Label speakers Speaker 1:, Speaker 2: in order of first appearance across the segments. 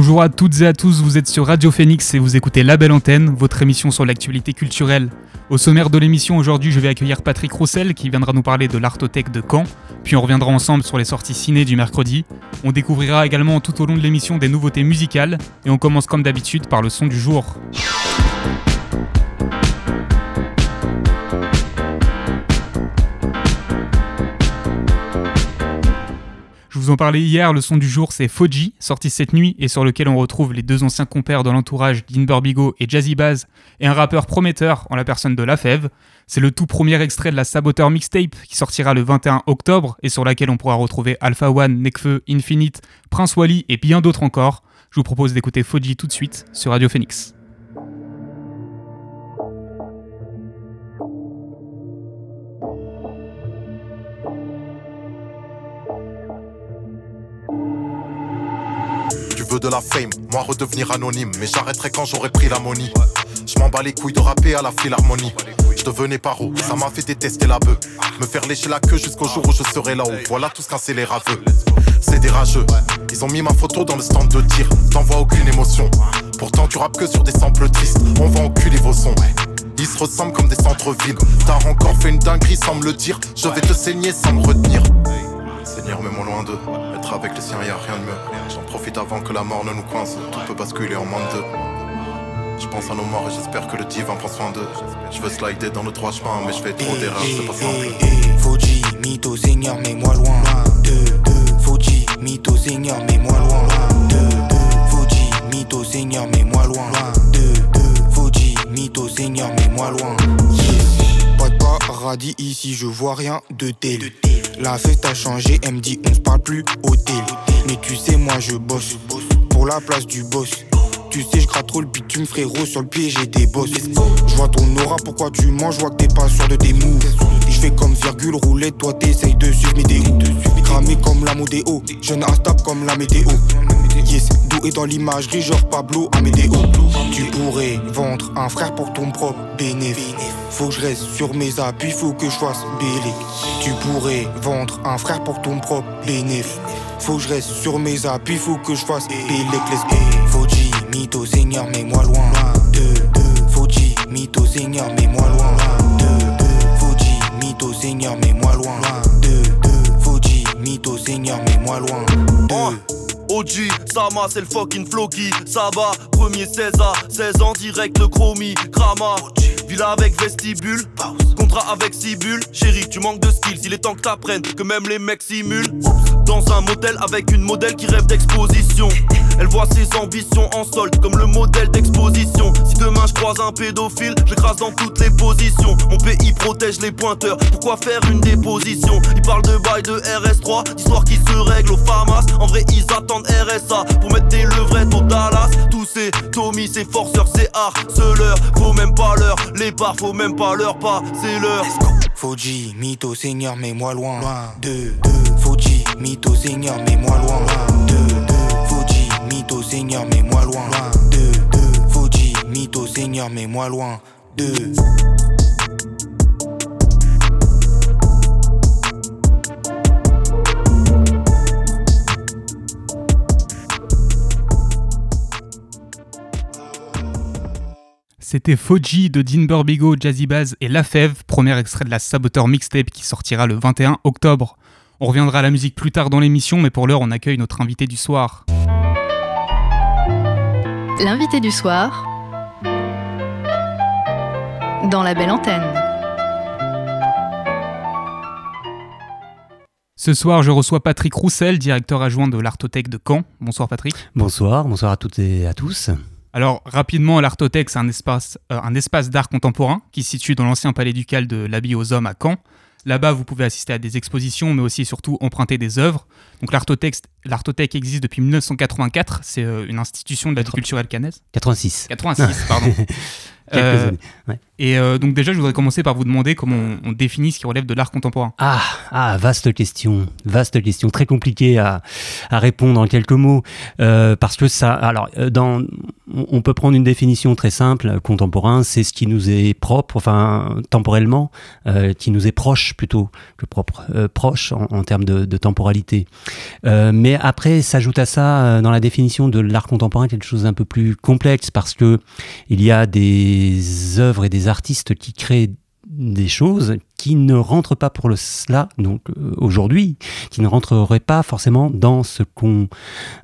Speaker 1: Bonjour à toutes et à tous, vous êtes sur Radio Phoenix et vous écoutez La Belle Antenne, votre émission sur l'actualité culturelle. Au sommaire de l'émission aujourd'hui, je vais accueillir Patrick Roussel qui viendra nous parler de l'Artothèque de Caen, puis on reviendra ensemble sur les sorties ciné du mercredi. On découvrira également tout au long de l'émission des nouveautés musicales et on commence comme d'habitude par le son du jour. Vous en parlais hier, le son du jour c'est Foji, sorti cette nuit et sur lequel on retrouve les deux anciens compères de l'entourage d'Inber Bigo et Jazzy Baz et un rappeur prometteur en la personne de La Fève. C'est le tout premier extrait de la Saboteur Mixtape qui sortira le 21 octobre et sur laquelle on pourra retrouver Alpha One, Nekfeu, Infinite, Prince Wally et bien d'autres encore. Je vous propose d'écouter Foji tout de suite sur Radio Phoenix.
Speaker 2: Veux de la fame, moi redevenir anonyme, mais j'arrêterai quand j'aurai pris la money. Je m'en bats les couilles de rapper à la philharmonie. Je devenais paro, ça m'a fait détester la bœuf. Me faire lécher la queue jusqu'au jour où je serai là-haut. Voilà tout ce qu'un les raveux. C'est des rageux. Ils ont mis ma photo dans le stand de tir. T'envoies aucune émotion. Pourtant, tu rappes que sur des samples tristes. On va enculer vos sons. Ils se ressemblent comme des centres-villes. T'as encore fait une dinguerie sans me le dire. Je vais te saigner sans me retenir. Seigneur, mets-moi loin d'eux. Être avec les siens, y a rien de mieux. J'en profite avant que la mort ne nous coince. Tout peut basculer en moins de deux. Je pense à nos morts et j'espère que le divin prend soin d'eux. Je veux slider dans le droit chemin, mais je fais trop d'erreurs, c'est pas simple.
Speaker 3: Foji, mytho, Seigneur, mets-moi loin. Deux, deux, Foji, mytho, Seigneur, mets-moi loin. Deux, deux, Foji, mytho, Seigneur, mets-moi loin. Deux, deux, Foji, mytho, Seigneur, mets-moi loin. Pas de paradis ici, je vois rien de tel. La fête a changé, elle me dit on se parle plus hôtel. Mais tu sais, moi je bosse pour la place du boss. Tu sais, je gratte trop le bitume, frérot. Sur le pied, j'ai des bosses. Je vois ton aura, pourquoi tu manges, je vois que t'es pas sûr de tes moves. Je fais comme virgule roulette, toi t'essayes de suivre mes déos. Cramé comme la modéo, jeune instable comme la météo. Yes, doué dans l'imagerie, genre Pablo Amédéo. Tu pourrais vendre un frère pour ton propre bénéfice. Faut que je reste sur mes appuis, faut que je fasse bélé. Tu pourrais vendre un frère pour ton propre bénéfice. Faut que je reste sur mes appuis, faut que je fasse go. Foji, mytho, Seigneur, mets-moi loin. Deux, deux, Foji, mytho, Seigneur, mets-moi loin. Deux, deux, Foji, mytho, Seigneur, mets-moi loin. Deux, deux, Foji, mytho, Seigneur, mets-moi loin. Deux.
Speaker 4: OG, Sama, c'est le fucking Floki. Saba, premier César, 16 ans direct le chromie. Grama, villa avec vestibule. Contrat avec Sibule. Chérie, tu manques de skills, il est temps que t'apprennes que même les mecs simulent. Dans un motel avec une modèle qui rêve d'exposition. Elle voit ses ambitions en solde comme le modèle d'exposition. Si demain je croise un pédophile, je l'écrase dans toutes les positions. Mon pays protège les pointeurs, pourquoi faire une déposition? Ils parlent de bail de RS3, d'histoire qui se règle au FAMAS. En vrai, ils attendent RSA pour mettre des levrettes au Dallas. Tous ces Tommy, ces forceurs, ces harceleurs. Faut même pas leur les barres, faut même pas leur pas, c'est leur.
Speaker 3: Foji, mytho, Seigneur, mets-moi loin. Deux, deux, Foji, mytho, Seigneur, mets-moi loin. Deux, deux, Seigneur, mets-moi loin. Deux, deux, mytho, Seigneur, mets-moi loin.
Speaker 1: C'était Foji de Dean Burbigo, Jazzy Baz et La Fève, premier extrait de la Saboteur Mixtape qui sortira le 21 octobre. On reviendra à la musique plus tard dans l'émission, mais pour l'heure, on accueille notre invité du soir.
Speaker 5: L'invité du soir dans la belle antenne.
Speaker 1: Ce soir, je reçois Patrick Roussel, directeur adjoint de l'Artothèque de Caen. Bonsoir Patrick.
Speaker 6: Bonsoir, bonsoir à toutes et à tous.
Speaker 1: Alors rapidement, l'Artothèque, c'est un espace, euh, un espace d'art contemporain qui se situe dans l'ancien palais ducal de l'Abbey aux Hommes à Caen. Là-bas, vous pouvez assister à des expositions, mais aussi et surtout emprunter des œuvres. Donc l'Artothèque existe depuis 1984. C'est euh, une institution de la vie culturelle canaise.
Speaker 6: 86.
Speaker 1: 86, pardon.
Speaker 6: Quelques
Speaker 1: Euh,
Speaker 6: années. ouais.
Speaker 1: Et euh, donc déjà, je voudrais commencer par vous demander comment on, définit ce qui relève de l'art contemporain.
Speaker 6: Ah, ah, vaste question, vaste question, très compliquée à, à répondre en quelques mots, euh, parce que ça, alors, euh, dans, on peut prendre une définition très simple, contemporain, c'est ce qui nous est propre, enfin, temporellement, euh, qui nous est proche plutôt que propre, euh, proche en, en termes de, de temporalité. Euh, mais après, s'ajoute à ça, dans la définition de l'art contemporain, quelque chose d'un peu plus complexe, parce que il y a des œuvres et des artistes qui créent des choses qui ne rentrent pas pour le cela, donc euh, aujourd'hui, qui ne rentreraient pas forcément dans ce qu'on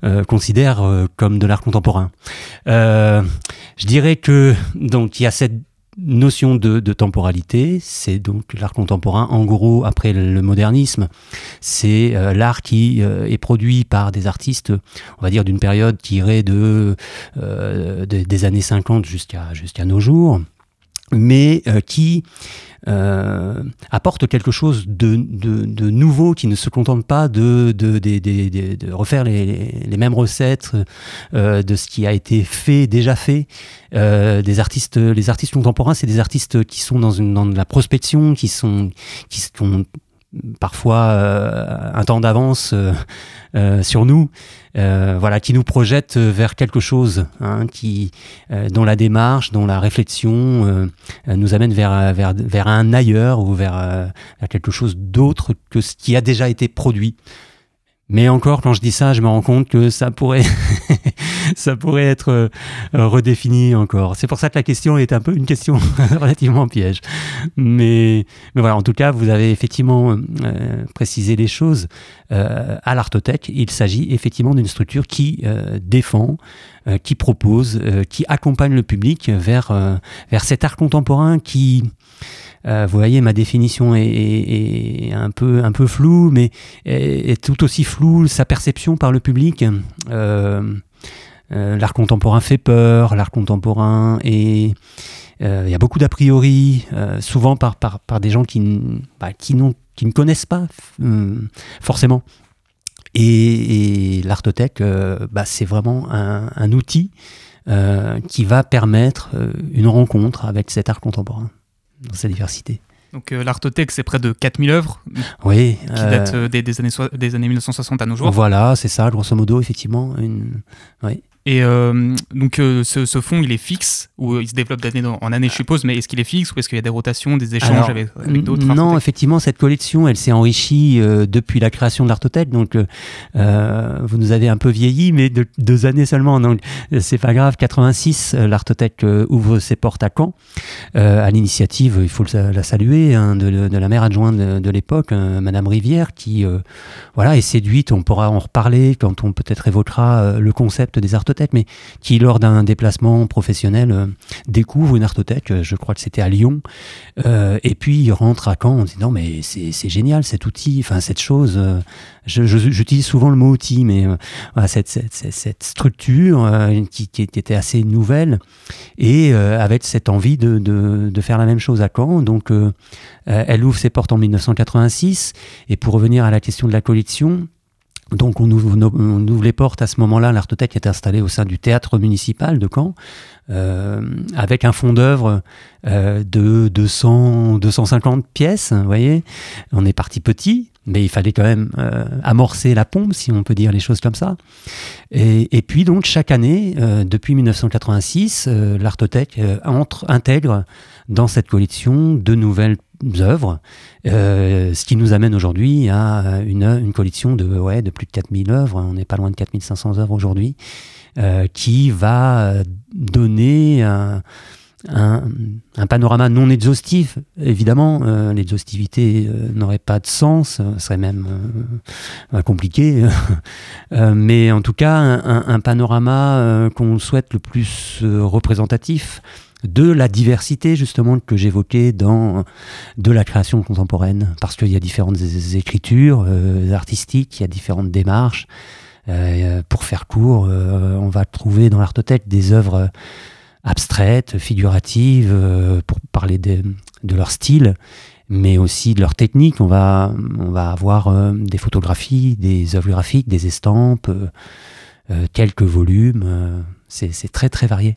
Speaker 6: euh, considère euh, comme de l'art contemporain. Je dirais que donc il y a cette notion de, de temporalité, c'est donc l'art contemporain. En gros, après le modernisme, c'est l'art qui est produit par des artistes, on va dire d'une période qui irait de, de- des années 50 jusqu'à jusqu'à nos jours mais euh, qui euh, apporte quelque chose de, de, de nouveau, qui ne se contente pas de, de, refaire les, les mêmes recettes euh, de ce qui a été fait, déjà fait. Euh, des artistes, les artistes contemporains, c'est des artistes qui sont dans, une, dans la prospection, qui sont, qui sont parfois euh, un temps d'avance euh, euh, sur nous, voilà, qui nous projette vers quelque chose, hein, dont la démarche, dont la réflexion nous amène vers, un ailleurs ou vers quelque chose d'autre que ce qui a déjà été produit. Mais encore, quand je dis ça, je me rends compte que ça pourrait, ça pourrait être euh, redéfini encore. C'est pour ça que la question est un peu une question relativement piège. Mais, mais voilà, en tout cas, vous avez effectivement euh, précisé les choses. Euh, à l'Artothèque, il s'agit effectivement d'une structure qui défend, qui propose, qui accompagne le public vers, vers cet art contemporain qui, vous voyez, ma définition est, un, peu, un peu floue, mais est, tout aussi floue sa perception par le public. Euh, euh, l'art contemporain fait peur, l'art contemporain est... euh, Il y a beaucoup d'a priori, euh, souvent par, par, par des gens qui, bah, qui, qui ne connaissent pas euh, forcément. Et, et l'Artothèque, euh, bah, c'est vraiment un, outil euh, qui va permettre euh, une rencontre avec cet art contemporain dans sa diversité.
Speaker 1: Donc euh, l'Artothèque, c'est près de 4000 œuvres
Speaker 6: Oui.
Speaker 1: qui datent euh, des, des années, soi- des années 1960 à nos jours.
Speaker 6: Voilà, c'est ça, grosso modo, effectivement. Une...
Speaker 1: Et euh, donc euh, ce, ce fonds, il est fixe, ou euh, il se développe d'année en année, je suppose, mais est-ce qu'il est fixe ou est-ce qu'il y a des rotations, des échanges
Speaker 6: Alors,
Speaker 1: avec, avec d'autres
Speaker 6: Non, effectivement, cette collection, elle s'est enrichie euh, depuis la création de l'Artothèque. Donc, euh, euh, vous nous avez un peu vieilli, mais de deux années seulement. Donc, c'est pas grave. 86, euh, l'Artothèque ouvre ses portes à Caen, euh, à l'initiative, il faut la saluer, hein, de, de la maire adjointe de, de l'époque, Madame Rivière, qui, euh, voilà, est séduite. On pourra en reparler quand on peut-être évoquera le concept des Artothèques, mais qui, lors d'un déplacement professionnel, euh, découvre une Artothèque. euh, Je crois que c'était à Lyon. Euh, et puis il rentre à Caen en disant mais c'est génial cet outil, enfin cette chose. J'utilise souvent le mot outil, mais cette, structure qui, qui était assez nouvelle et avec cette envie de, de, faire la même chose à Caen. Donc elle ouvre ses portes en 1986 et pour revenir à la question de la collection. Donc on ouvre, les portes à ce moment-là. L'Artothèque est installée au sein du théâtre municipal de Caen, euh, avec un fonds d'œuvre euh, de 200, 250 pièces. Vous voyez, on est parti petit, mais il fallait quand même euh, amorcer la pompe, si on peut dire les choses comme ça. Et, et puis donc chaque année, depuis 1986, euh, l'Artothèque entre, intègre dans cette collection de nouvelles œuvres, euh, ce qui nous amène aujourd'hui à une, une collection de, ouais, de plus de 4000 œuvres, on n'est pas loin de 4500 œuvres aujourd'hui, euh, qui va donner un, un, panorama non exhaustif. Évidemment, euh, l'exhaustivité n'aurait pas de sens, serait même compliqué, mais en tout cas, un, panorama qu'on souhaite le plus représentatif de la diversité justement que j'évoquais dans de la création contemporaine parce qu'il y a différentes écritures euh, artistiques, il y a différentes démarches. Euh, pour faire court, euh, on va trouver dans l'Artothèque des œuvres abstraites, figuratives, euh, pour parler de, de leur style, mais aussi de leur technique. On va, on va avoir euh, des photographies, des œuvres graphiques, des estampes, euh, euh, quelques volumes. c'est très très varié.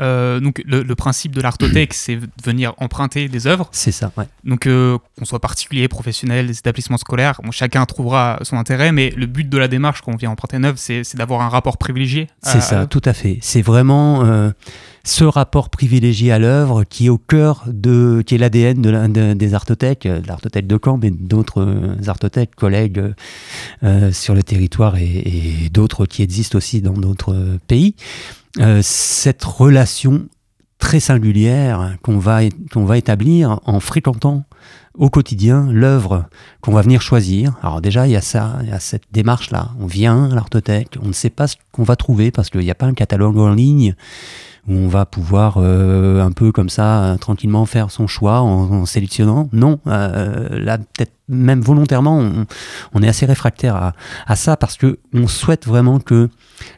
Speaker 1: Euh, donc le, le, principe de l'artothèque, c'est de venir emprunter des œuvres.
Speaker 6: C'est ça, ouais.
Speaker 1: Donc euh, qu'on soit particulier, professionnel, des établissements scolaires, bon, chacun trouvera son intérêt, mais le but de la démarche quand on vient emprunter une œuvre, c'est d'avoir un rapport privilégié.
Speaker 6: C'est ça, tout à fait. C'est vraiment euh, ce rapport privilégié à l'œuvre qui est au cœur de, qui est l'ADN de, de, des artothèques, de l'artothèque de Caen, mais d'autres artothèques, collègues sur le territoire et, et d'autres qui existent aussi dans d'autres pays. Euh, cette relation très singulière qu'on va, qu'on va établir en fréquentant au quotidien l'œuvre qu'on va venir choisir. Alors déjà, il y a ça, il y a cette démarche-là. On vient à l'artothèque, on ne sait pas ce qu'on va trouver parce qu'il n'y a pas un catalogue en ligne où on va pouvoir euh, un peu comme ça euh, tranquillement faire son choix en, sélectionnant. Non, euh, là peut-être même volontairement, on, est assez réfractaire à, ça parce que on souhaite vraiment que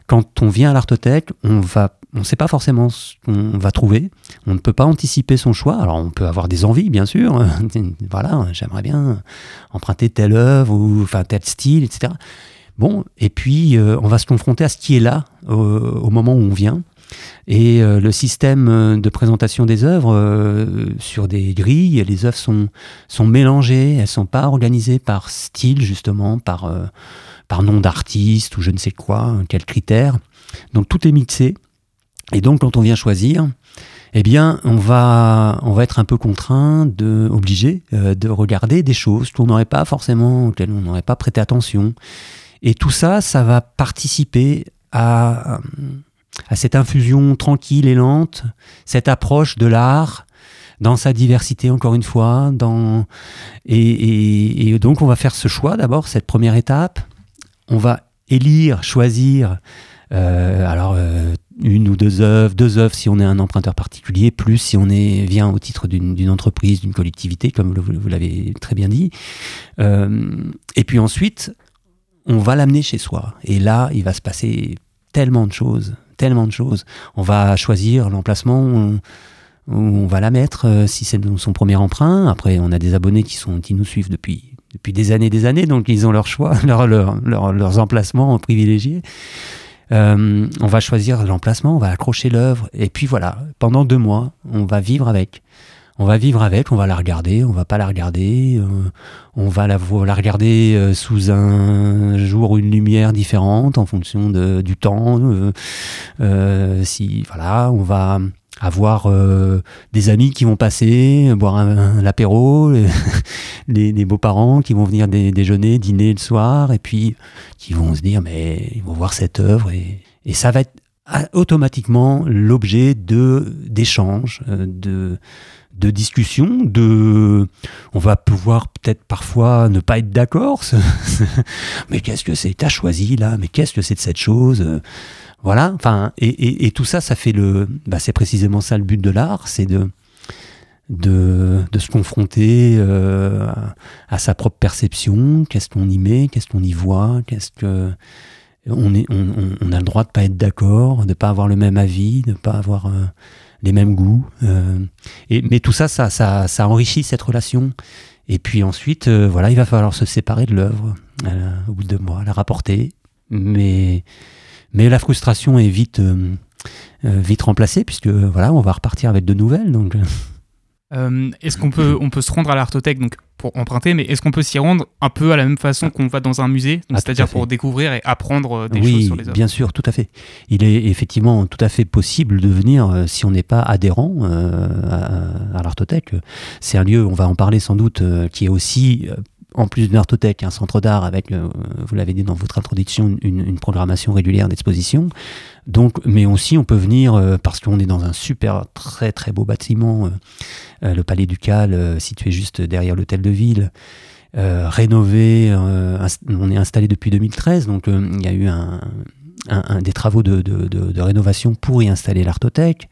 Speaker 6: quand on vient à l'artothèque, on va on ne sait pas forcément ce qu'on va trouver, on ne peut pas anticiper son choix. Alors on peut avoir des envies, bien sûr. voilà, j'aimerais bien emprunter telle œuvre ou enfin tel style, etc. Bon, et puis on va se confronter à ce qui est là au moment où on vient. Et euh, le système de présentation des œuvres euh, sur des grilles, les œuvres sont, sont mélangées, elles sont pas organisées par style justement, par, euh, par nom d'artiste ou je ne sais quoi, quel critère. Donc tout est mixé. Et donc quand on vient choisir, eh bien, on va, on va être un peu contraint, de, obligé euh, de regarder des choses qu'on n'aurait pas forcément, auxquelles on n'aurait pas prêté attention. Et tout ça, ça va participer à, à cette infusion tranquille et lente, cette approche de l'art dans sa diversité encore une fois, et, donc on va faire ce choix d'abord, cette première étape. On va élire, choisir. Euh, alors euh, une ou deux œuvres, deux œuvres si on est un emprunteur particulier, plus si on est, vient au titre d'une entreprise, d'une collectivité, comme vous, vous l'avez très bien dit. Euh, et puis ensuite, on va l'amener chez soi. Et là, il va se passer tellement de choses, tellement de choses. On va choisir l'emplacement où, on va la mettre, euh, si c'est son premier emprunt. Après, on a des abonnés qui, sont, qui nous suivent depuis des années des années, donc ils ont leur choix, leur, leur, leur, leurs emplacements privilégiés. Euh, on va choisir l'emplacement, on va accrocher l'œuvre, et puis voilà, pendant deux mois, on va vivre avec. On va vivre avec, on va la regarder, on va pas la regarder, euh, on va la, la regarder euh, sous un jour, une lumière différente en fonction de, du temps. Euh, si voilà, on va avoir euh, des amis qui vont passer, boire un, un, l'apéro, les, beaux-parents qui vont venir dé, déjeuner, dîner le soir, et puis qui vont se dire, mais ils vont voir cette œuvre, et, et ça va être automatiquement l'objet de d'échanges, de de discussion, de on va pouvoir peut-être parfois ne pas être d'accord. mais qu'est-ce que c'est T'as choisi là Mais qu'est-ce que c'est de cette chose Voilà. Enfin, et, tout ça, ça fait le. Bah, c'est précisément ça le but de l'art, c'est de de, de, se confronter euh, à, sa propre perception. Qu'est-ce qu'on y met Qu'est-ce qu'on y voit Qu'est-ce que on, est, on, on, a le droit de pas être d'accord, de pas avoir le même avis, de pas avoir euh, les mêmes goûts. Euh, et, mais tout ça, ça, ça, ça enrichit cette relation. Et puis ensuite, euh, voilà, il va falloir se séparer de l'œuvre euh, au bout de deux mois, la rapporter. Mais, mais la frustration est vite, vite remplacée puisque voilà, on va repartir avec de nouvelles. Donc
Speaker 1: euh, est-ce qu'on peut, on peut se rendre à l'artothèque donc pour emprunter, mais est-ce qu'on peut s'y rendre un peu à la même façon qu'on va dans un musée, ah, c'est-à-dire pour découvrir et apprendre des
Speaker 6: oui,
Speaker 1: choses sur les œuvres?
Speaker 6: bien sûr, tout à fait. Il est effectivement tout à fait possible de venir euh, si on n'est pas adhérent euh, à, à l'artothèque. C'est un lieu, on va en parler sans doute, euh, qui est aussi en plus d'une artothèque, un centre d'art avec, euh, vous l'avez dit dans votre introduction, une, programmation régulière d'exposition. Mais aussi on peut venir euh, parce qu'on est dans un super très très beau bâtiment, euh, le Palais Ducal, situé juste derrière l'hôtel de ville. rénové, on est installé depuis 2013, donc il y a eu des travaux de, rénovation pour y installer l'artothèque.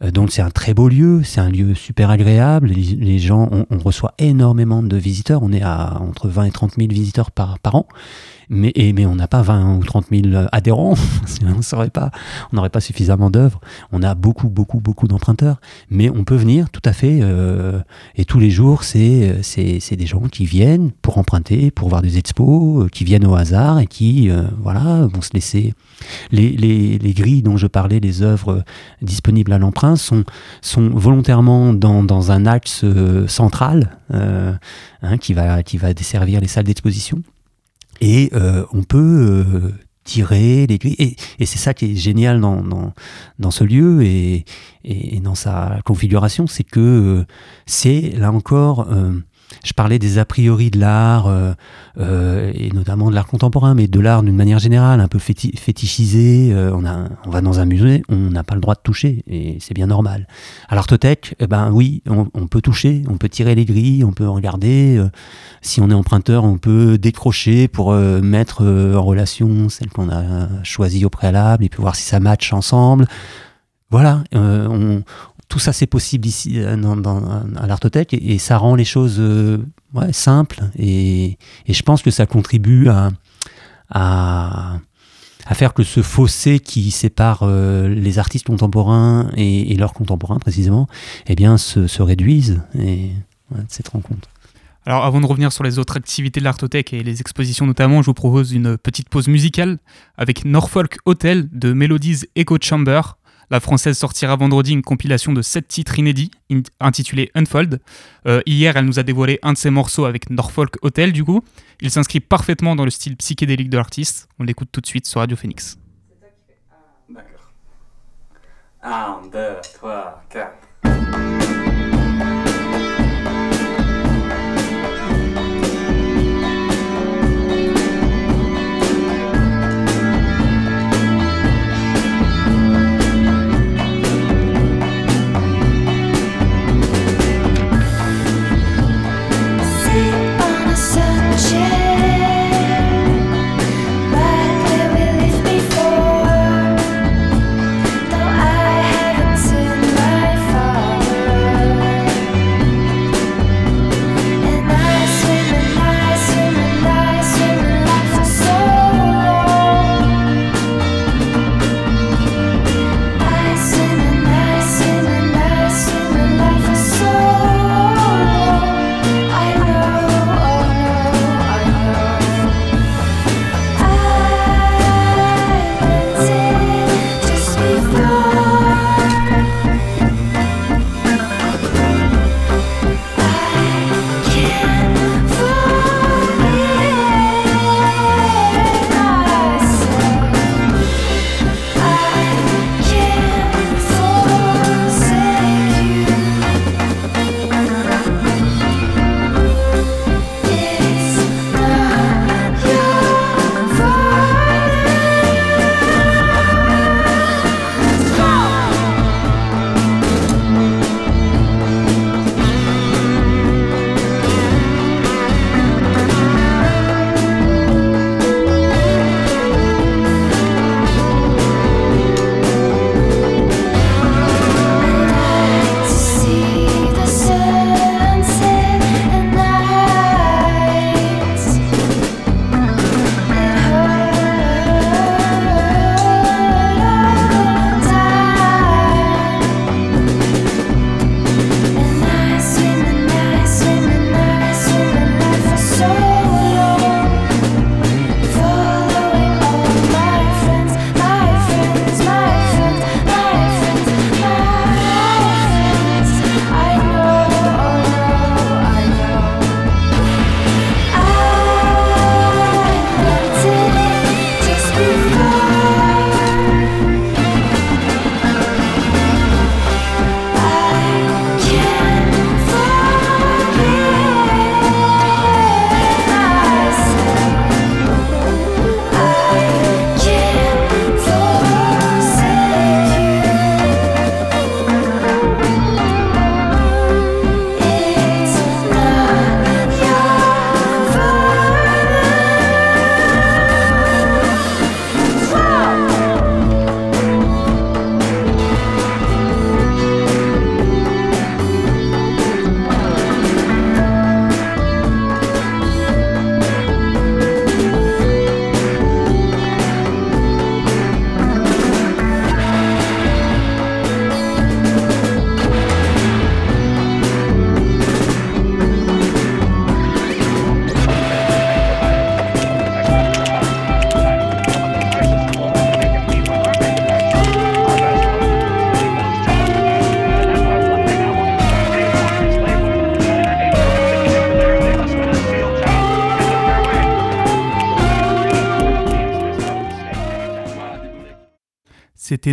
Speaker 6: Donc c'est un très beau lieu, c'est un lieu super agréable. Les, gens, on, reçoit énormément de visiteurs. On est à entre 20 et 30 000 visiteurs par an. Mais, et, mais on n'a pas 20 ou 30 000 adhérents, on n'aurait pas, suffisamment d'œuvres. On a beaucoup, beaucoup, beaucoup d'emprunteurs, mais on peut venir tout à fait. Euh, et tous les jours, c'est, c'est, des gens qui viennent pour emprunter, pour voir des expos, euh, qui viennent au hasard et qui euh, voilà, vont se laisser. Les, les, les, grilles dont je parlais, les œuvres disponibles à l'emprunt, sont, sont volontairement dans, dans un axe central hein, qui, va, qui va desservir les salles d'exposition. Et euh, on peut euh, tirer les grilles. Et, et c'est ça qui est génial dans, dans, dans ce lieu et, et, dans sa configuration, c'est que euh, c'est là encore je parlais des a priori de l'art, euh, euh, et notamment de l'art contemporain, mais de l'art d'une manière générale, un peu fétichisé. Euh, on, a, on va dans un musée, on n'a pas le droit de toucher, et c'est bien normal. À l'artothèque, eh ben oui, on, peut toucher, on peut tirer les grilles, on peut regarder. si on est emprunteur, on peut décrocher pour mettre en relation celle qu'on a choisie au préalable, et puis voir si ça match ensemble. Voilà, on, tout ça c'est possible ici euh, à l'Artothèque et, ça rend les choses euh, simples et, je pense que ça contribue à, à, faire que ce fossé qui sépare euh, les artistes contemporains et, leurs contemporains précisément eh bien se, réduise et cette rencontre.
Speaker 1: Alors avant de revenir sur les autres activités de l'Artothèque et les expositions notamment, je vous propose une petite pause musicale avec Norfolk Hotel de Melodies Echo Chamber. La française sortira vendredi une compilation de 7 titres inédits intitulée Unfold. Euh, hier, elle nous a dévoilé un de ses morceaux avec Norfolk Hotel, du coup. Il s'inscrit parfaitement dans le style psychédélique de l'artiste. On l'écoute tout de suite sur Radio Phoenix. D'accord. 1, 2, 3, 4.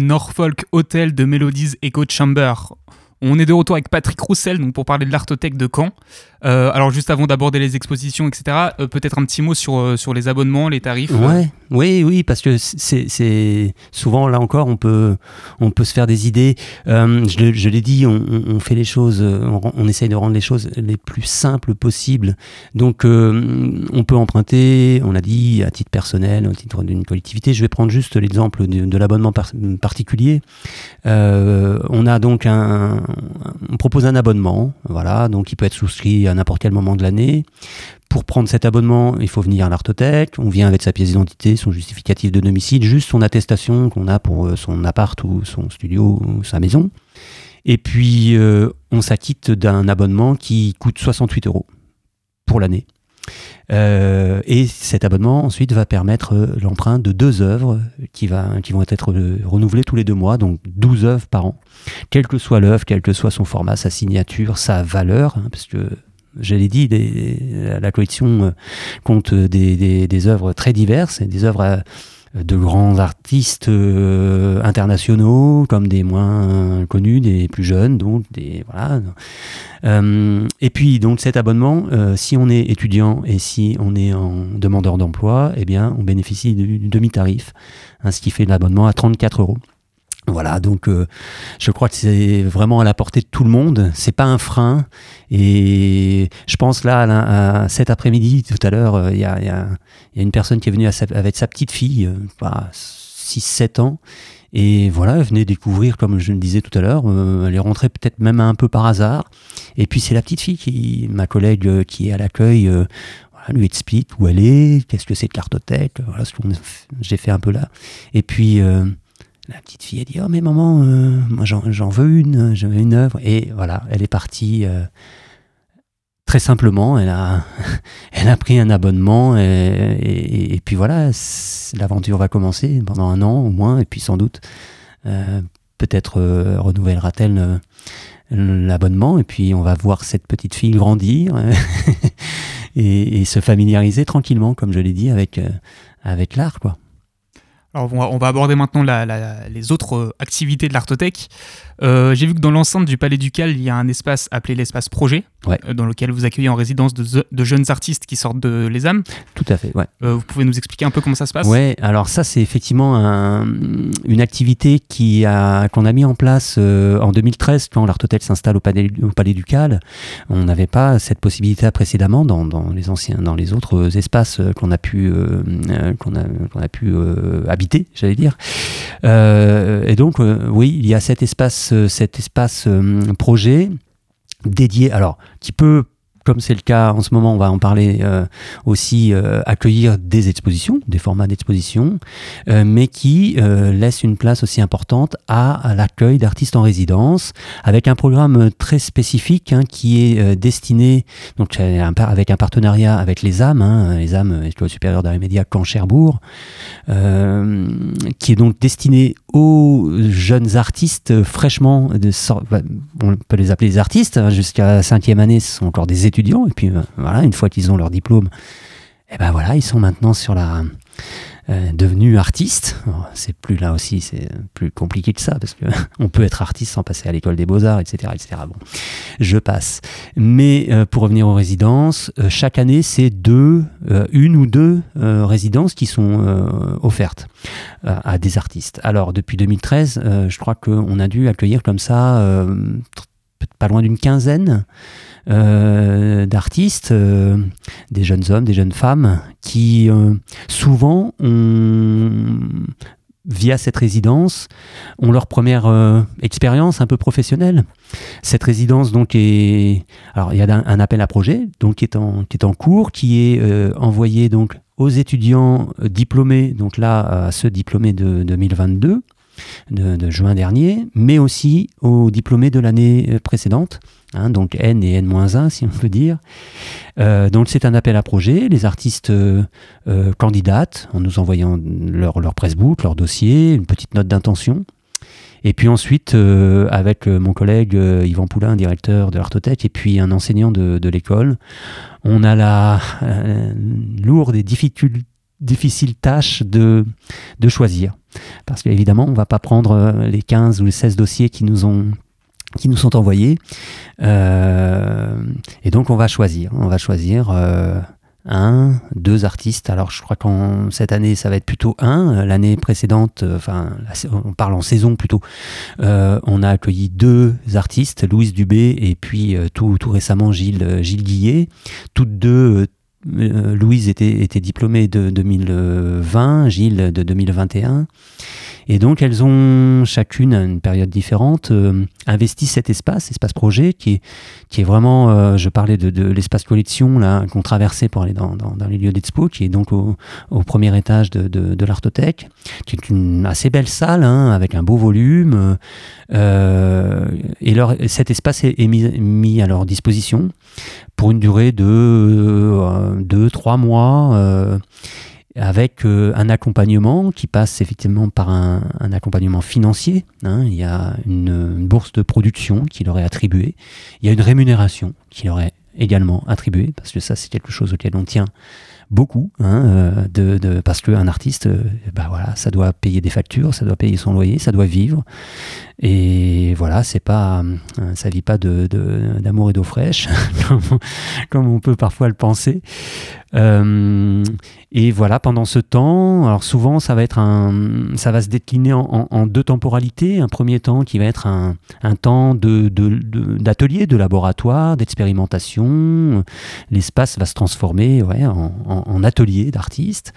Speaker 1: Norfolk Hotel de Melodies Echo Chamber. On est de retour avec Patrick Roussel donc pour parler de l'Artothèque de Caen. Euh, alors juste avant d'aborder les expositions, etc., euh, peut-être un petit mot sur, euh, sur les abonnements, les tarifs.
Speaker 6: Oui, oui, parce que c'est souvent là encore on peut on peut se faire des idées. Je l'ai- dit, on, fait les choses, on, essaye de rendre les choses les plus simples possibles. Donc on peut emprunter, on a dit à titre personnel, au titre d'une collectivité. Je vais prendre juste l'exemple de, l'abonnement par- particulier. On a donc un, on propose un abonnement, voilà, donc il peut être souscrit à n'importe quel moment de l'année. Pour prendre cet abonnement, il faut venir à l'artothèque. On vient avec sa pièce d'identité, son justificatif de domicile, juste son attestation qu'on a pour euh, son appart ou son studio ou sa maison. Et puis, euh, on s'acquitte d'un abonnement qui coûte 68 euros pour l'année. Euh, et cet abonnement ensuite va permettre euh, l'emprunt de deux œuvres qui, vont être euh, renouvelées tous les deux mois, donc 12 œuvres par an, quelle que soit l'œuvre, quel que soit son format, sa signature, sa valeur, hein, parce que je l'ai dit, la collection compte des, œuvres très diverses, des œuvres euh, de grands artistes euh, internationaux, comme des moins connus, des plus jeunes, donc des voilà. Euh, et puis donc cet abonnement, euh, si on est étudiant et si on est en demandeur d'emploi, eh bien on bénéficie du demi-tarif, hein, ce qui fait l'abonnement à 34 euros. Voilà, donc euh, je crois que c'est vraiment à la portée de tout le monde. C'est pas un frein. Et je pense là, à cet après-midi, tout à l'heure, euh, il y, y a- une personne qui est venue avec sa petite fille, 6-7 ans. Et voilà, elle venait découvrir, comme je le disais tout à l'heure, euh, elle est rentrée peut-être même un peu par hasard. Et puis c'est la petite fille, qui, ma collègue euh, qui est à l'accueil, euh, lui explique où elle est, qu'est-ce que c'est que l'artothèque, voilà ce que j'ai fait un peu là. Et puis euh, la petite fille a dit Oh, mais maman, euh, j'en j'en veux une, je veux une œuvre. Et voilà, elle est partie euh, très simplement. Elle a, pris un abonnement. Et, puis voilà, l'aventure va commencer pendant un an au moins. Et puis sans doute, euh, peut-être renouvellera-t-elle l'abonnement. Et puis on va voir cette petite fille grandir et, se familiariser tranquillement, comme je l'ai dit, avec, avec l'art. quoi.
Speaker 1: Alors on va, aborder maintenant les autres euh, activités de l'Artothèque. Euh, J'ai vu que dans l'enceinte du Palais Ducal, il y a un espace appelé l'espace projet,
Speaker 6: Ouais.
Speaker 1: euh, dans lequel vous accueillez en résidence de, jeunes artistes qui sortent de l'ESAM.
Speaker 6: Tout à fait, ouais.
Speaker 1: Euh, vous pouvez nous expliquer un peu comment ça se passe?
Speaker 6: Ouais, alors ça c'est effectivement un- une activité qui a qu'on a mis en place en 2013 quand l'Artothèque s'installe au Palais, au Palais Ducal. On n'avait pas cette possibilité précédemment dans, dans les anciens, dans les autres espaces qu'on a pu qu'on a qu'on a pu habiter, j'allais dire. Et donc oui, il y a cet espace cet espace euh, projet dédié, alors qui peut comme c'est le cas en ce moment, on va en parler euh, aussi, euh, accueillir des expositions, des formats d'exposition, euh, mais qui euh, laisse une place aussi importante à, l'accueil d'artistes en résidence, avec un programme très spécifique hein, qui est destiné, donc avec un partenariat avec les âmes, hein, les âmes École supérieure d'art et médias Caen Cherbourg, qui est donc destiné aux jeunes artistes fraîchement, de bah, on peut les appeler des artistes, hein, jusqu'à cinquième année, ce sont encore des étudiants, et puis euh, voilà, une fois qu'ils ont leur diplôme, et ben voilà, ils sont maintenant sur la euh, devenus artistes. C'est plus là aussi, c'est plus compliqué que ça parce que on peut être artiste sans passer à l'école des beaux arts, etc., etc. Bon, je passe. Mais euh, pour revenir aux résidences, euh, chaque année c'est deux, une ou deux résidences qui sont offertes à des artistes. Alors depuis 2013, euh, je crois qu'on a dû accueillir comme ça pas loin d'une quinzaine d'artistes, euh, des jeunes hommes, des jeunes femmes, qui euh, souvent ont, via cette résidence, ont leur première euh, expérience un peu professionnelle. Cette résidence donc est, alors il y a un, appel à projet donc qui est en qui est en cours, qui est euh, envoyé donc aux étudiants euh, diplômés, donc là à ceux diplômés de 2022 de, juin dernier, mais aussi aux diplômés de l'année euh, précédente, hein, donc N et N-1 si on peut dire. Euh, donc c'est un appel à projet, les artistes euh, euh, en nous envoyant leur, pressbook, leur dossier, une petite note d'intention. Et puis ensuite, euh, avec mon collègue Yvan Poulain, directeur de l'Artothèque, et puis un enseignant de, l'école, on a la lourde et difficile, difficile tâche de, de choisir. Parce qu'évidemment, on ne va pas prendre les 15 ou les 16 dossiers qui nous ont qui nous sont envoyés. et donc on va choisir. On va choisir un, deux artistes. Alors je crois qu'en cette année ça va être plutôt un. L'année précédente, euh, enfin on parle en saison plutôt, euh, on a accueilli deux artistes, Louise Dubé et puis euh, tout, tout récemment Gilles, Gilles Guillet. Toutes deux Louise était, était diplômée de 2020, Gilles de 2021. Et donc, elles ont chacune, à une période différente, euh, investi cet espace, espace projet, qui est, qui est vraiment, euh, je parlais de, l'espace collection là qu'on traversait pour aller dans, dans, les lieux d'expo, qui est donc au, premier étage de, de, l'Artothèque, qui est une assez belle salle, hein, avec un beau volume. Euh, et leur, cet espace est, mis, mis, à leur disposition pour une durée de 2-3 mois avec euh, un accompagnement qui passe effectivement par un, accompagnement financier. Hein. Il y a une, bourse de production qui leur est attribuée. Il y a une rémunération qui leur est également attribuée, parce que ça c'est quelque chose auquel on tient beaucoup, hein, euh, de, de, parce qu'un artiste, euh, bah voilà, ça doit payer des factures, ça doit payer son loyer, ça doit vivre. Et voilà, c'est pas, ça vit pas de, d'amour et d'eau fraîche, comme, on peut parfois le penser. Euh, et voilà, pendant ce temps, alors souvent ça va être un, ça va se décliner en, deux temporalités. Un premier temps qui va être un, un temps de, d'atelier, de, laboratoire, d'expérimentation. L'espace va se transformer ouais, en, atelier d'artistes.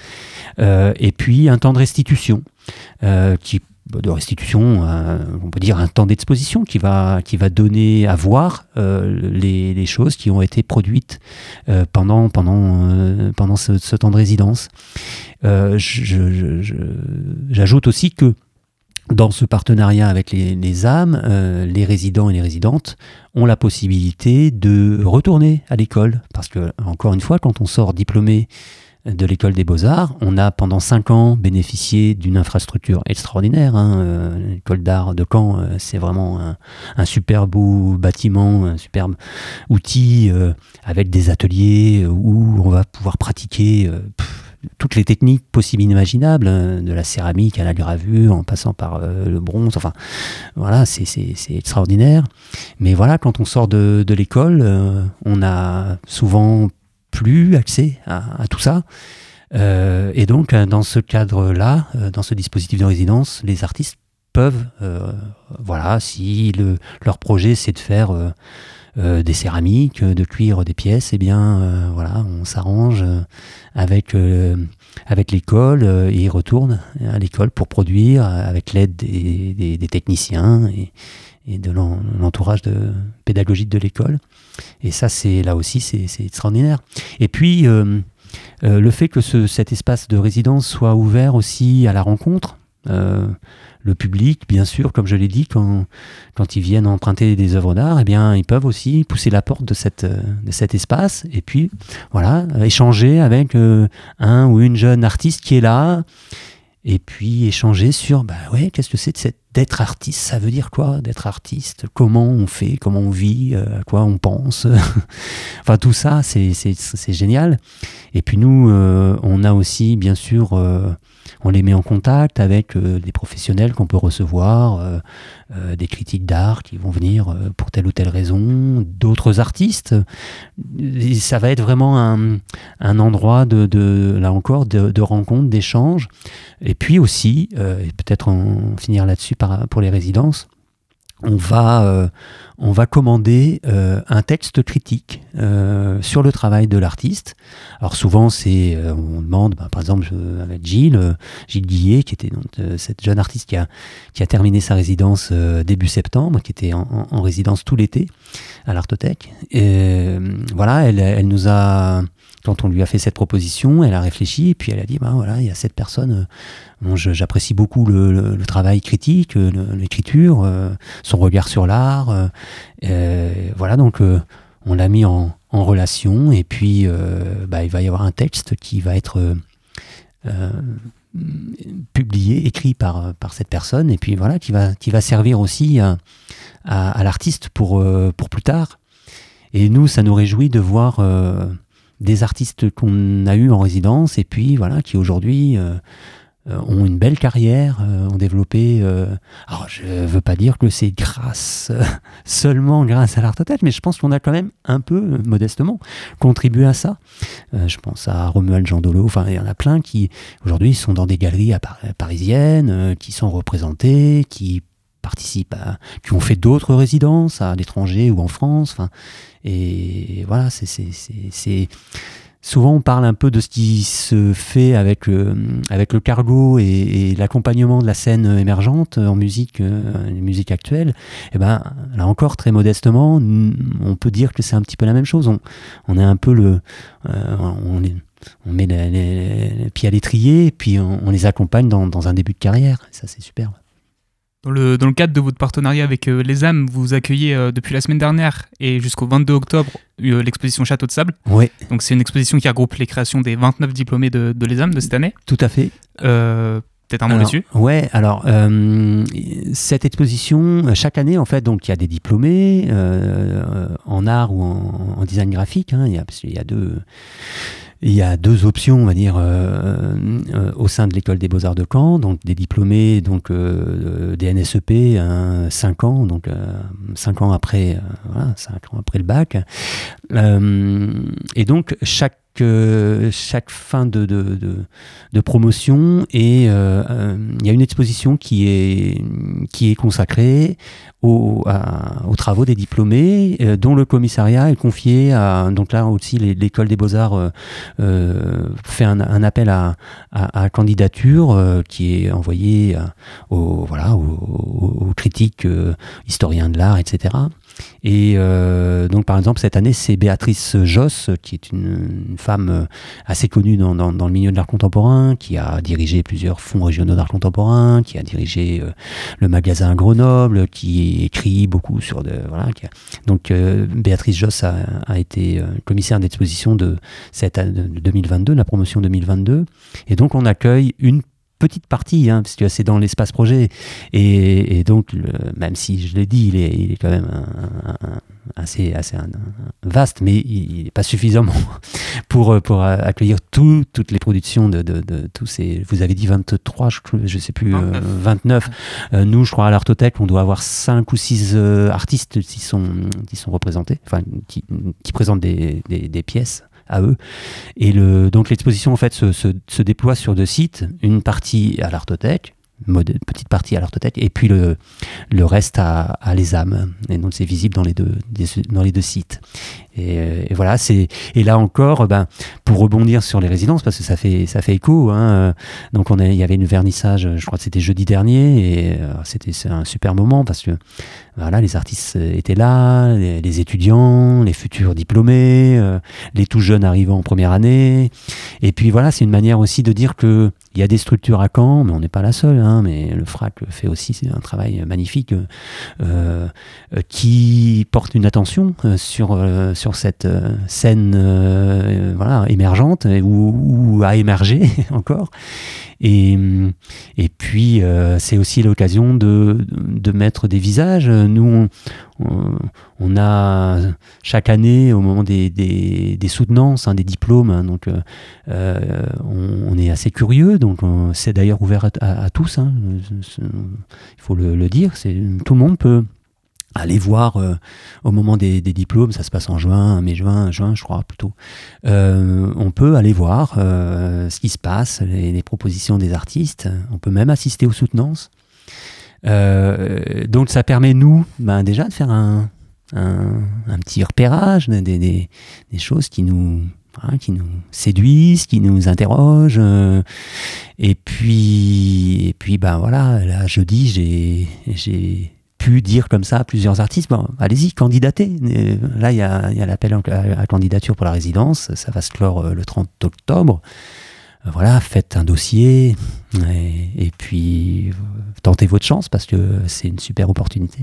Speaker 6: Euh, et puis un temps de restitution euh, qui de restitution, euh, on peut dire un temps d'exposition qui va, donner à voir euh, les, choses qui ont été produites euh, pendant, ce, temps de résidence. J'ajoute aussi que dans ce partenariat avec les, les âmes, les résidents et les résidentes ont la possibilité de retourner à l'école. Parce que, encore une fois, quand on sort diplômé de l'école des beaux-arts. On a pendant cinq ans bénéficié d'une infrastructure extraordinaire. Hein. Euh, l'école d'art de Caen, euh, c'est vraiment un, superbe bâtiment, un superbe outil euh, avec des ateliers où on va pouvoir pratiquer toutes les techniques possibles et inimaginables, hein, de la céramique à la gravure, en passant par le bronze. Enfin, voilà, c'est extraordinaire. Mais voilà, quand on sort de l'école, on a souvent plus accès à, tout ça. Euh, et donc, euh, dans ce cadre-là, euh, dans ce dispositif de résidence, les artistes peuvent, voilà, si le, leur projet c'est de faire des céramiques, de cuire des pièces, eh bien, voilà, on s'arrange avec l'école et ils retournent à l'école pour produire avec l'aide des, techniciens et de l'entourage pédagogique de l'école. Et ça, c'est là aussi, c'est extraordinaire. Et puis, euh, euh, le fait que ce, cet espace de résidence soit ouvert aussi à la rencontre, euh, le public, bien sûr, comme je l'ai dit, quand, quand ils viennent emprunter des œuvres d'art, eh bien, ils peuvent aussi pousser la porte de cet espace et puis, voilà, échanger avec un ou une jeune artiste qui est là et puis échanger sur, bah ouais, qu'est-ce que c'est d'être artiste? Ça veut dire quoi d'être artiste? Comment on fait? Comment on vit? Euh, À quoi on pense? Enfin, tout ça, c'est génial. Et puis nous, euh, on a aussi, bien sûr, euh, on les met en contact avec euh, des professionnels qu'on peut recevoir, euh, euh, des critiques d'art qui vont venir pour telle ou telle raison, d'autres artistes. ça va être vraiment un, endroit de, là encore, de, rencontre, d'échange. Et puis aussi, peut-être en finir là-dessus pour les résidences, on va, euh, on va commander euh, un texte critique euh, sur le travail de l'artiste. Alors souvent, c'est, on demande, bah, par exemple, avec Gilles, Gilles Guillet, qui était donc, cette jeune artiste qui a, qui a terminé sa résidence début septembre, qui était en, résidence tout l'été à l'Artothèque. Et voilà, elle, elle nous a quand on lui a fait cette proposition, elle a réfléchi et puis elle a dit bah voilà, il y a cette personne dont j'apprécie beaucoup le, travail critique, l'écriture, euh, son regard sur l'art. Euh, voilà, donc euh, on l'a mis en, relation et puis bah, il va y avoir un texte qui va être publié, écrit par, par cette personne et puis voilà, qui va, qui va servir aussi à, à, l'artiste pour, pour plus tard. Et nous, ça nous réjouit de voir des artistes qu'on a eu en résidence et puis voilà, qui aujourd'hui euh, ont une belle carrière, euh, ont développé. Euh, alors, je veux pas dire que c'est grâce, seulement grâce à l'art total, mais je pense qu'on a quand même un peu, modestement, contribué à ça. je pense à Romuald Jandolo, enfin, il y en a plein qui, aujourd'hui, sont dans des galeries à parisiennes, qui sont représentés, qui participent à, qui ont fait d'autres résidences à l'étranger ou en France. Et voilà, c'est Souvent, on parle un peu de ce qui se fait avec avec le cargo et, l'accompagnement de la scène émergente en musique, euh, musique actuelle. Et eh ben, là encore, très modestement, on peut dire que c'est un petit peu la même chose. On, on est un peu le, euh, on met les, pieds à l'étrier et puis on, les accompagne dans, dans, un début de carrière. Ça, c'est superbe.
Speaker 1: Dans le, dans le, cadre de votre partenariat avec euh, Les âmes, vous accueillez euh, depuis la semaine dernière et jusqu'au 22 octobre euh, l'exposition Château de Sable.
Speaker 6: Oui.
Speaker 1: Donc c'est une exposition qui regroupe les créations des 29 diplômés de, de Les âmes de cette année.
Speaker 6: Tout à fait.
Speaker 1: Peut-être un mot dessus
Speaker 6: Ouais, alors cette exposition, chaque année en fait, donc il y a des diplômés en art ou en, design graphique. Hein, il, y a, il y a deux il y a deux options, on va dire, euh, euh, au sein de l'école des beaux-arts de Caen, donc des diplômés, donc euh, des NSEP, 5 ans, donc 5 ans après, voilà, 5 ans après le bac. et donc chaque chaque fin de, promotion et il y a une exposition qui est, consacrée aux, aux, travaux des diplômés, euh, dont le commissariat est confié à. Donc là aussi, l'école des beaux-arts euh, euh, fait un, appel à, candidature qui est envoyé aux, aux, aux critiques historiens de l'art, etc. Et euh, donc, par exemple, cette année, c'est Béatrice Josse, qui est une, femme euh, assez connue dans, le milieu de l'art contemporain, qui a dirigé plusieurs fonds régionaux d'art contemporain, qui a dirigé euh, le magasin Grenoble, qui écrit beaucoup sur de. Voilà, Donc, Béatrice Josse a, a été commissaire d'exposition de, cette, de 2022, la promotion 2022. Et donc, on accueille une petite partie, hein, parce que c'est dans l'espace projet. Et, donc, même si je l'ai dit, il est, il est, quand même assez, assez vaste, mais il n'est pas suffisamment pour, pour accueillir toutes les productions de, de, tous ces. Vous avez dit 23, je ne sais plus, 29. Euh, euh, nous, je crois, à l'Artothèque, on doit avoir 5 ou 6 euh, artistes qui sont, qui sont représentés, enfin, qui, qui présentent des, des, des pièces à eux. Et le, donc l'exposition en fait se, se, déploie sur deux sites, une partie à l'Artothèque, petite partie à l'Artothèque, et puis le, le reste à, à Les âmes. Et donc c'est visible dans les deux, dans les deux sites. Et, voilà, c'est et là encore, ben, pour rebondir sur les résidences, parce que ça fait ça fait écho. Hein, euh, donc on il y avait une vernissage, je crois que c'était jeudi dernier, et euh, c'était un super moment parce que voilà, les artistes étaient là, les, étudiants, les futurs diplômés, euh, les tout jeunes arrivant en première année. Et puis voilà, c'est une manière aussi de dire que il y a des structures à Caen, mais on n'est pas la seule. Hein, mais le FRAC fait aussi un travail magnifique qui porte une attention sur cette euh, scène euh, voilà, émergente ou, à émerger encore. Et, et puis, euh, c'est aussi l'occasion de, de, mettre des visages. Nous, on, a chaque année, au moment des, des, soutenances, hein, des diplômes, hein, donc on, est assez curieux. Donc, c'est d'ailleurs ouvert à, tous. Hein. il faut le, le dire. Tout le monde peut aller voir euh, au moment des, diplômes, ça se passe en juin, mai-juin, juin, je crois plutôt. Euh, on peut aller voir euh, ce qui se passe, les, propositions des artistes. On peut même assister aux soutenances. donc ça permet nous, ben, déjà de faire un, un, petit repérage des, des, choses qui nous hein, qui nous séduisent, qui nous interrogent. et puis, et puis, ben voilà, là, jeudi, j'ai pu dire comme ça à plusieurs artistes, bon, allez-y, candidatez. là, il y a, l'appel à, candidature pour la résidence, ça va se clore euh, le 30 octobre. Euh, voilà, faites un dossier et, puis tentez votre chance parce que c'est une super opportunité.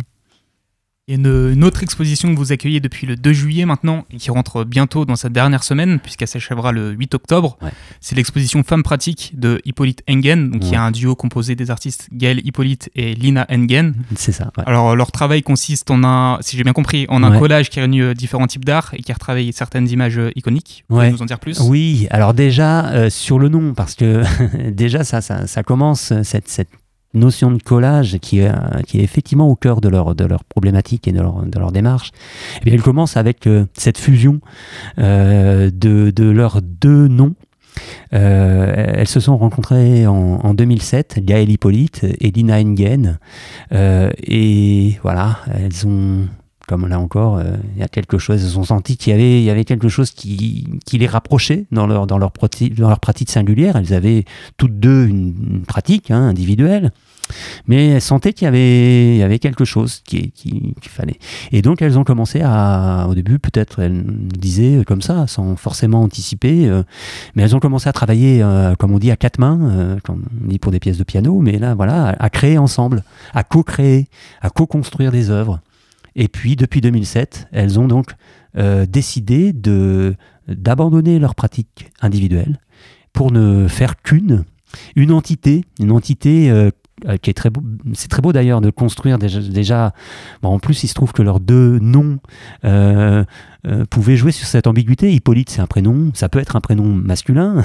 Speaker 1: Et une, une autre exposition que vous accueillez depuis le 2 juillet maintenant, et qui rentre bientôt dans sa dernière semaine, puisqu'elle s'achèvera le 8 octobre,
Speaker 6: Ouais.
Speaker 1: c'est l'exposition Femmes pratiques de Hippolyte Engen, donc qui
Speaker 6: Ouais.
Speaker 1: est un duo composé des artistes Gaël Hippolyte et Lina Engen.
Speaker 6: C'est ça. ouais.
Speaker 1: Alors leur travail consiste en un, si j'ai bien compris, en un collage qui réunit euh, différents types d'art et qui retravaille certaines images euh, iconiques. Vous pouvez nous en dire plus?
Speaker 6: Oui, alors déjà euh, sur le nom, parce que déjà ça, ça, ça commence, euh, cette, cette notion de collage qui est, effectivement au cœur de leur, problématique et de leur, démarche, eh bien, avec euh, cette fusion euh, de, leurs deux noms. Euh, elles se sont rencontrées en, en 2007, Gaël Hippolyte et Lina Engen. Et voilà, elles ont comme là encore, euh, il y a quelque chose, elles ont senti qu'il y avait, il y avait quelque chose qui, qui les rapprochait dans leur, dans, leur dans leur pratique singulière. Elles avaient toutes deux une, une pratique hein, individuelle, mais elles sentaient qu'il y avait, y avait quelque chose qui, qui- fallait. Et donc elles ont commencé à, au début, peut-être elles le disaient comme ça, sans forcément anticiper, euh, mais elles ont commencé à travailler, euh, comme on dit, à quatre mains, on dit pour des pièces de piano, mais là, voilà, à, à créer ensemble, à co-créer, à co-construire des œuvres. Et puis, depuis 2007, elles ont donc euh, décidé d'abandonner leur pratique individuelle pour ne faire qu'une, une entité, une entité euh, qui est très beau. C'est très beau d'ailleurs de construire déjà. bon, en plus, il se trouve que leurs deux noms euh, euh, pouvaient jouer sur cette ambiguïté. Hippolyte, c'est un prénom, ça peut être un prénom masculin.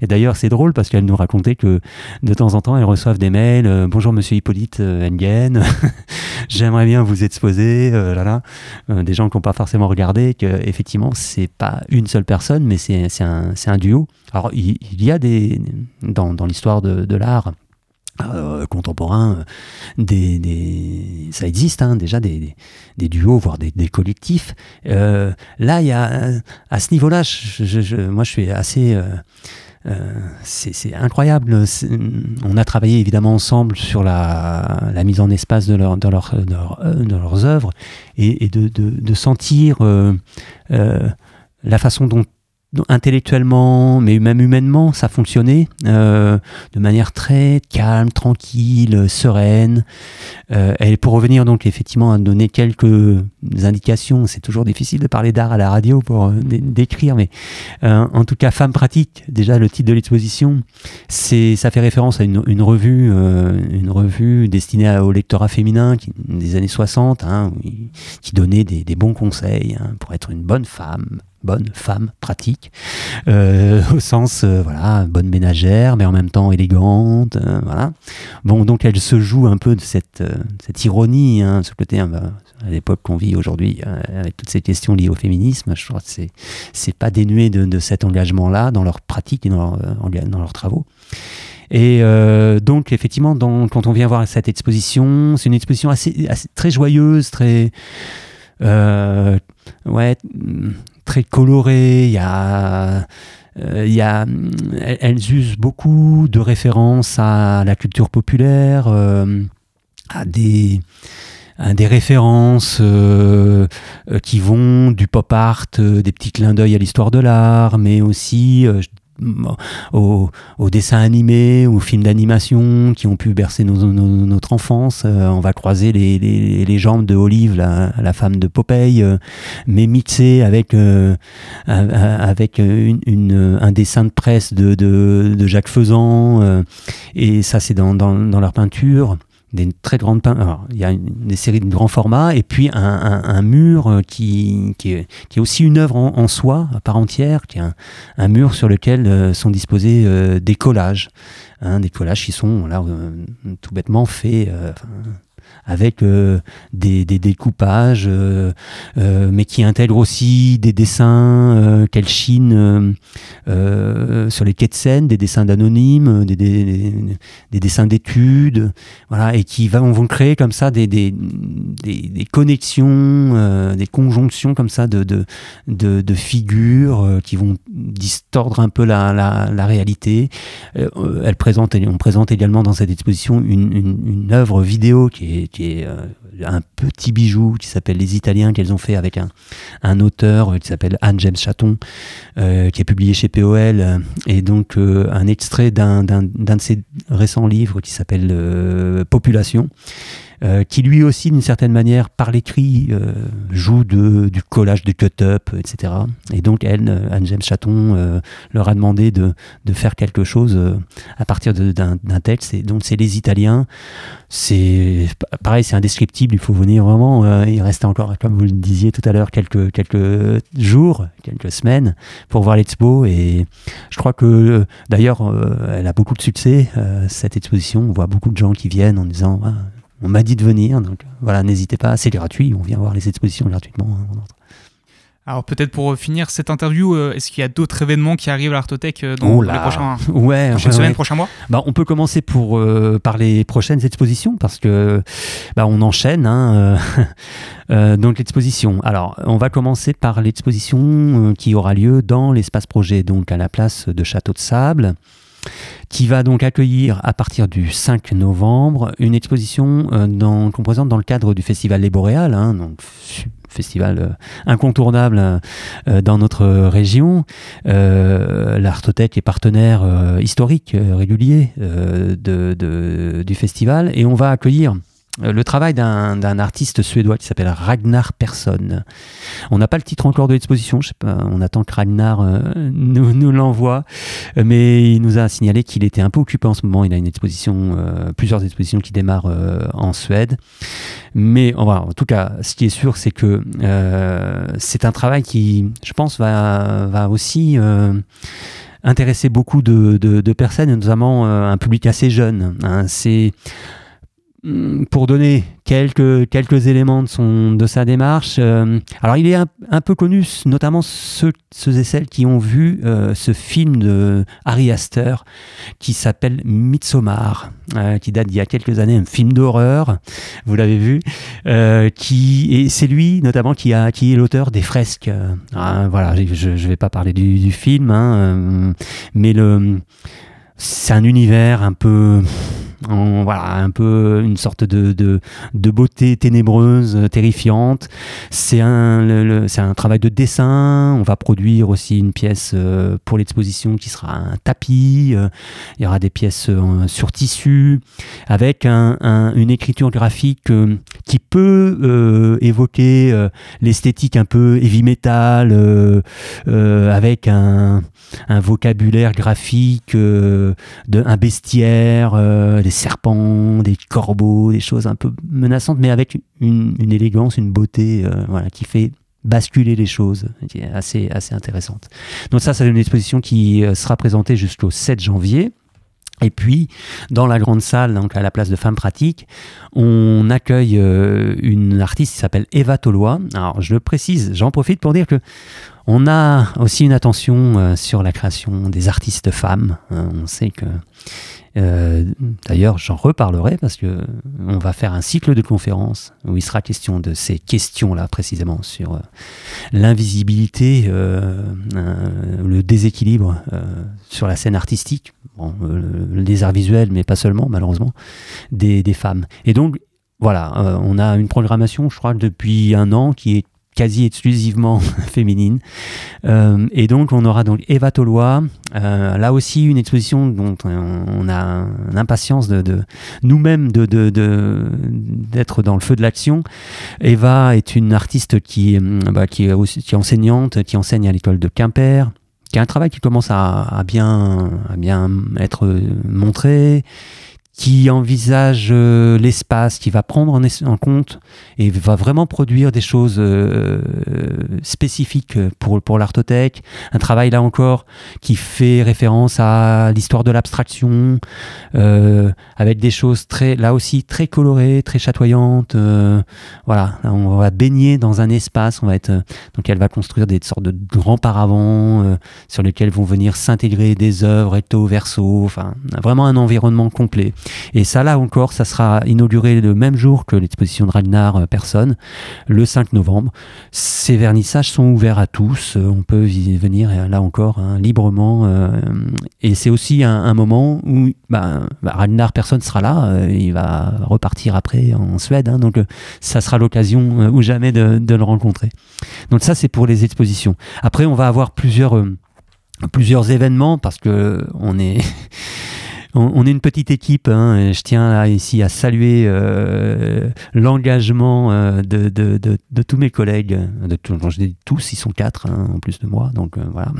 Speaker 6: Et d'ailleurs, c'est drôle parce qu'elle nous racontait que de temps en temps, elles reçoivent des mails. euh, Bonjour, Monsieur Hippolyte euh, Engen. J'aimerais bien vous exposer. euh, là, là. Euh, des gens qui n'ont pas forcément regardé que effectivement, c'est pas une seule personne, mais c'est un, un duo. Alors, il, il y a des dans, dans l'histoire de, de l'art. Euh, contemporain, euh, des, des- ça existe hein, déjà des, des, des duos, voire des, collectifs. Euh, là, il y a euh, à ce niveau-là, je, je- je- moi, je suis assez euh, euh, c'est incroyable. C'est- On a travaillé évidemment ensemble sur la, la mise en espace de, leur, de, leur- de leur- de leurs œuvres et, et de, sentir la façon dont intellectuellement, mais même humainement, ça fonctionnait euh, de manière très calme, tranquille, sereine. Euh, et pour revenir donc effectivement à donner quelques indications, c'est toujours difficile de parler d'art à la radio pour euh, dé- décrire, mais euh, en tout cas, Femme pratique, déjà le titre de l'exposition, c'est ça fait référence à une, revue, euh, une revue destinée au lectorat féminin qui, des années 60, hein, qui donnait des, des bons conseils hein, pour être une bonne femme, bonne femme pratique, euh, au sens euh, voilà bonne ménagère, mais en même temps élégante, euh, voilà. Bon, donc elle se joue un peu de cette, cette ironie, hein, ce côté hein, à l'époque qu'on vit aujourd'hui, avec toutes ces questions liées au féminisme, je crois que c'est c'est pas dénué de, cet engagement-là dans leur pratique et dans, dans leurs travaux. Et donc, effectivement, quand on vient voir cette exposition, c'est une exposition assez, très joyeuse, très. ouais, très colorée. Il y a. euh, mm, elles, usent beaucoup de références à la culture populaire, euh, à des, références euh, euh, qui vont du pop art, euh, des petits clins d'œil à l'histoire de l'art, mais aussi euh, aux, dessins animés, aux films d'animation qui ont pu bercer notre enfance. Euh, on va croiser les, les, jambes de Olive, la, femme de Popeye, euh, mais mixées avec, euh, a- avec une, une- un dessin de presse de, de, de Jacques Faisan. euh, et ça, c'est dans, dans, dans leur peinture des très grandes peintures. Il y a une, des séries de grands formats et puis un, un- un mur euh, qui, qui, est, qui est aussi une œuvre en, en soi, à part entière, qui est un, un mur sur lequel euh, sont disposés euh, des collages. hein, des collages qui sont là, euh, tout bêtement faits euh, avec euh, des, découpages, euh, euh, mais qui intègrent aussi des dessins qu'elle chine sur les quais de Seine, des dessins d'anonymes, des, des- des- des dessins d'études, voilà, et qui vont, créer comme ça des, connexions, des conjonctions comme ça de, figures qui vont distordre un peu la, réalité. On présente également dans cette exposition une œuvre vidéo qui est, qui est euh, un petit bijou qui s'appelle Les Italiens qu'elles ont fait avec un, un auteur euh, qui s'appelle Anne James Chaton, euh, qui est publié chez POL, et donc un extrait d'un de ses récents livres qui s'appelle Population. Euh, qui lui aussi, d'une certaine manière, par l'écrit, euh, joue de, du collage de cut-up, etc. Et donc, elle, Anne-James Chaton, leur a demandé de, de faire quelque chose à partir d'un texte. Et donc, c'est les Italiens. C'est pareil, c'est indescriptible. Il faut venir vraiment. il reste encore, comme vous le disiez tout à l'heure, quelques, quelques jours, quelques semaines pour voir l'expo. Et je crois que, d'ailleurs, elle a beaucoup de succès, cette exposition. On voit beaucoup de gens qui viennent en disant ah, on m'a dit de venir, donc voilà, n'hésitez pas, c'est gratuit, on vient voir les expositions gratuitement. Hein,
Speaker 1: alors peut-être pour finir cette interview, euh, est-ce qu'il y a d'autres événements qui arrivent à l'Artothèque euh, dans les prochains,
Speaker 6: ouais,
Speaker 1: prochaines semaines, prochains mois?
Speaker 6: Bah, On peut commencer pour, euh, par les prochaines expositions parce que bah, on enchaîne. Hein, donc l'exposition. Alors on va commencer par l'exposition qui aura lieu dans l'espace projet, donc à la place de Château de Sable qui va donc accueillir à partir du 5 novembre une exposition euh, qu'on présente dans le cadre du festival Les Boréales, hein, donc festival euh, incontournable euh, dans notre région. L'Artothèque est partenaire historique régulier du festival et on va accueillir le travail d'un artiste suédois qui s'appelle Ragnar Persson. On n'a pas le titre encore de l'exposition, on attend que Ragnar euh, nous, l'envoie, euh, mais il nous a signalé qu'il était un peu occupé en ce moment. Il a une exposition, plusieurs expositions qui démarrent en Suède. Mais en tout cas, ce qui est sûr, c'est que c'est un travail qui, je pense, va, va aussi intéresser beaucoup de, de, personnes, notamment un public assez jeune. Hein. C'est pour donner quelques, quelques éléments de, son, de sa démarche, euh, alors il est un, peu connu, notamment ceux, et celles qui ont vu euh, ce film de Harry Astor qui s'appelle Midsommar, euh, qui date d'il y a quelques années, un film d'horreur, vous l'avez vu, qui, et c'est lui notamment qui, a, qui est l'auteur des fresques. Ah, voilà, je ne vais pas parler du, du film, hein, mais le, c'est un univers un peu voilà, un peu une sorte de, de, beauté ténébreuse, terrifiante. C'est un, c'est un travail de dessin. On va produire aussi une pièce euh, pour l'exposition qui sera un tapis. Euh, il y aura des pièces euh, sur tissu avec une écriture graphique qui peut évoquer l'esthétique un peu heavy metal avec un, un vocabulaire graphique, de, un bestiaire, serpents, des corbeaux, des choses un peu menaçantes, mais avec une, élégance, une beauté euh, voilà, qui fait basculer les choses, qui est assez, assez intéressante. Donc ça, c'est une exposition qui euh, sera présentée jusqu'au 7 janvier. Et puis, dans la grande salle, donc à la place de Femmes Pratiques, on accueille euh, une artiste qui s'appelle Eva Tolois. Alors, je le précise, j'en profite pour dire que on a aussi une attention sur la création des artistes femmes. on sait que euh, d'ailleurs, j'en reparlerai parce que on va faire un cycle de conférences où il sera question de ces questions-là précisément sur euh, l'invisibilité, euh, le déséquilibre sur la scène artistique, bon, les arts visuels, mais pas seulement malheureusement, des femmes. Et donc voilà, on a une programmation, je crois, depuis un an qui est quasi exclusivement féminine. Euh, et donc on aura donc Eva Tolois, euh, là aussi une exposition dont on a l'impatience de, de nous-mêmes de, d'être dans le feu de l'action. Eva est une artiste qui, bah, qui, est aussi, qui enseignante, qui enseigne à l'école de Quimper qui a un travail qui commence à, bien, à bien être montré, qui envisage euh, l'espace, qui va prendre en, compte et va vraiment produire des choses euh, spécifiques pour, pour l'artothèque. Un travail là encore qui fait référence à l'histoire de l'abstraction, euh, avec des choses très, là aussi très colorées, très chatoyantes. voilà, on va baigner dans un espace, on va être, donc elle va construire des sortes de grands paravents sur lesquels vont venir s'intégrer des œuvres, recto, verso, enfin vraiment un environnement complet. Et ça, là encore, ça sera inauguré le même jour que l'exposition de Ragnar euh, Personne, le 5 novembre. Ces vernissages sont ouverts à tous. Euh, on peut y venir, euh, là encore, hein, librement. et c'est aussi un, moment où bah, bah, Ragnar Personne sera là. il va repartir après en Suède. Hein, donc, ça sera l'occasion ou jamais de, de, le rencontrer. Donc, ça, c'est pour les expositions. Après, on va avoir plusieurs plusieurs événements parce que on est on, est une petite équipe. Hein, je tiens ici à saluer euh, l'engagement euh, de, tous mes collègues. De je tous, ils sont quatre hein, en plus de moi, donc euh, voilà,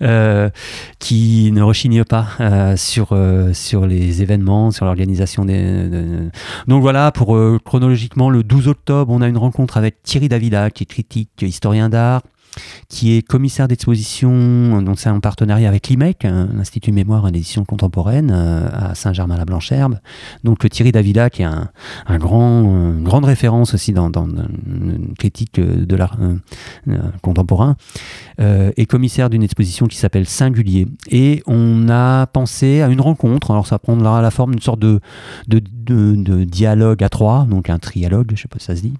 Speaker 6: qui ne rechignent pas sur les événements, sur l'organisation des. Donc voilà, pour chronologiquement, le 12 octobre, on a une rencontre avec Thierry Davila, qui est critique, historien d'art qui est commissaire d'exposition, donc c'est en partenariat avec l'IMEC, l'Institut Mémoire et d'édition contemporaine euh, à Saint-Germain-la-Blancherbe. Donc Thierry Davila, qui est un, grand, une grande référence aussi dans, dans une critique de l'art euh, contemporain, euh, est commissaire d'une exposition qui s'appelle Singulier. Et on a pensé à une rencontre, alors ça prendra la forme d'une sorte de, de, de, dialogue à trois, donc un trialogue, je sais pas si ça se dit,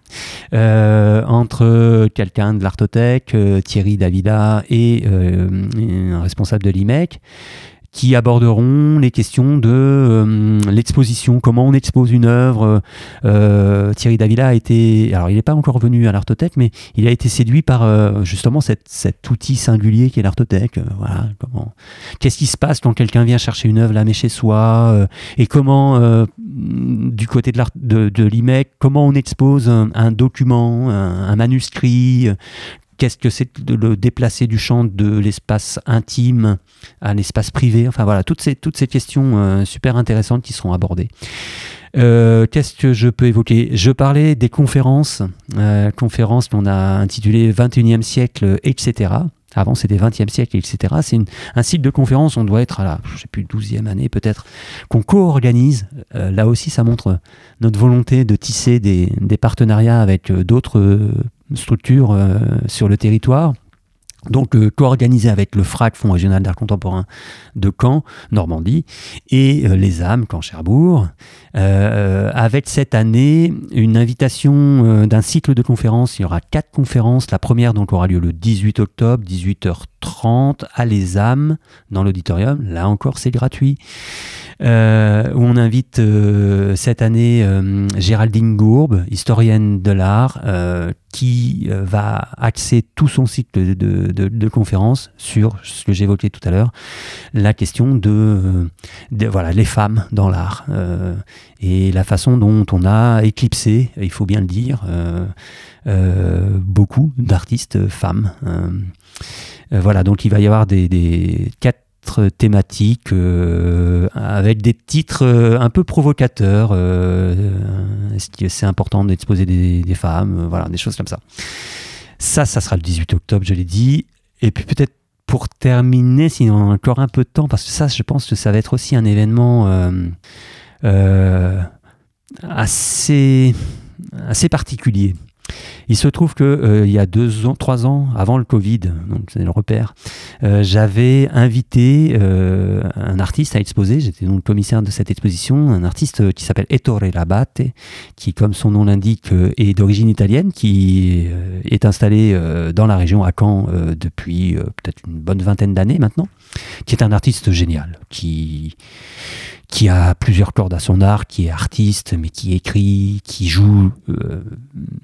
Speaker 6: entre quelqu'un de l'artothèque, Thierry Davila et euh, un responsable de l'IMEC qui aborderont les questions de euh, l'exposition, comment on expose une œuvre. Euh, Thierry Davila a été, alors il n'est pas encore venu à l'Artothèque, mais il a été séduit par justement cet outil singulier qui est l'Artothèque. voilà, comment, qu'est-ce qui se passe quand quelqu'un vient chercher une œuvre la met chez soi, et comment, du côté de l'IMEC, comment on expose un, document, un manuscrit, qu'est-ce que c'est de le déplacer du champ de l'espace intime à l'espace privé Enfin voilà, toutes ces, toutes ces questions euh, super intéressantes qui seront abordées. Euh, qu'est-ce que je peux évoquer? Je parlais des conférences, euh, conférences qu'on a intitulées 21e siècle, etc. Avant, c'était 20e siècle, etc. C'est un cycle de conférences, on doit être à la, je sais plus, 12e année peut-être, qu'on co-organise. là aussi, ça montre notre volonté de tisser des, partenariats avec d'autres structure euh, sur le territoire. Donc euh, co-organisé avec le FRAC, Fonds régional d'art contemporain de Caen, Normandie, et euh, les âmes, Caen Cherbourg, avec cette année une invitation d'un cycle de conférences. Il y aura quatre conférences. La première donc aura lieu le 18 octobre, 18h30 à les âmes dans l'auditorium. Là encore, c'est gratuit. Euh, où on invite euh, cette année euh, Géraldine Gourbe, historienne de l'art, qui va axer tout son cycle de, conférences sur ce que j'évoquais tout à l'heure, la question de, voilà les femmes dans l'art et la façon dont on a éclipsé, il faut bien le dire, beaucoup d'artistes femmes. voilà, donc il va y avoir des, des quatre thématique euh, avec des titres euh, un peu provocateurs. Euh, c'est important d'exposer des, femmes Voilà, des choses comme ça. Ça, ça sera le 18 octobre, je l'ai dit. Et puis peut-être pour terminer, s'il y a encore un peu de temps, parce que ça, je pense que ça va être aussi un événement assez, assez particulier. Il se trouve que euh, il y a deux ans, trois ans, avant le Covid, donc c'est le repère, euh, j'avais invité euh, un artiste à exposer. J'étais donc commissaire de cette exposition, un artiste qui s'appelle Ettore Labate, qui, comme son nom l'indique, est d'origine italienne, qui est installé dans la région à Caen depuis peut-être une bonne vingtaine d'années maintenant, qui est un artiste génial, qui qui a plusieurs cordes à son art, qui est artiste, mais qui écrit, qui joue euh,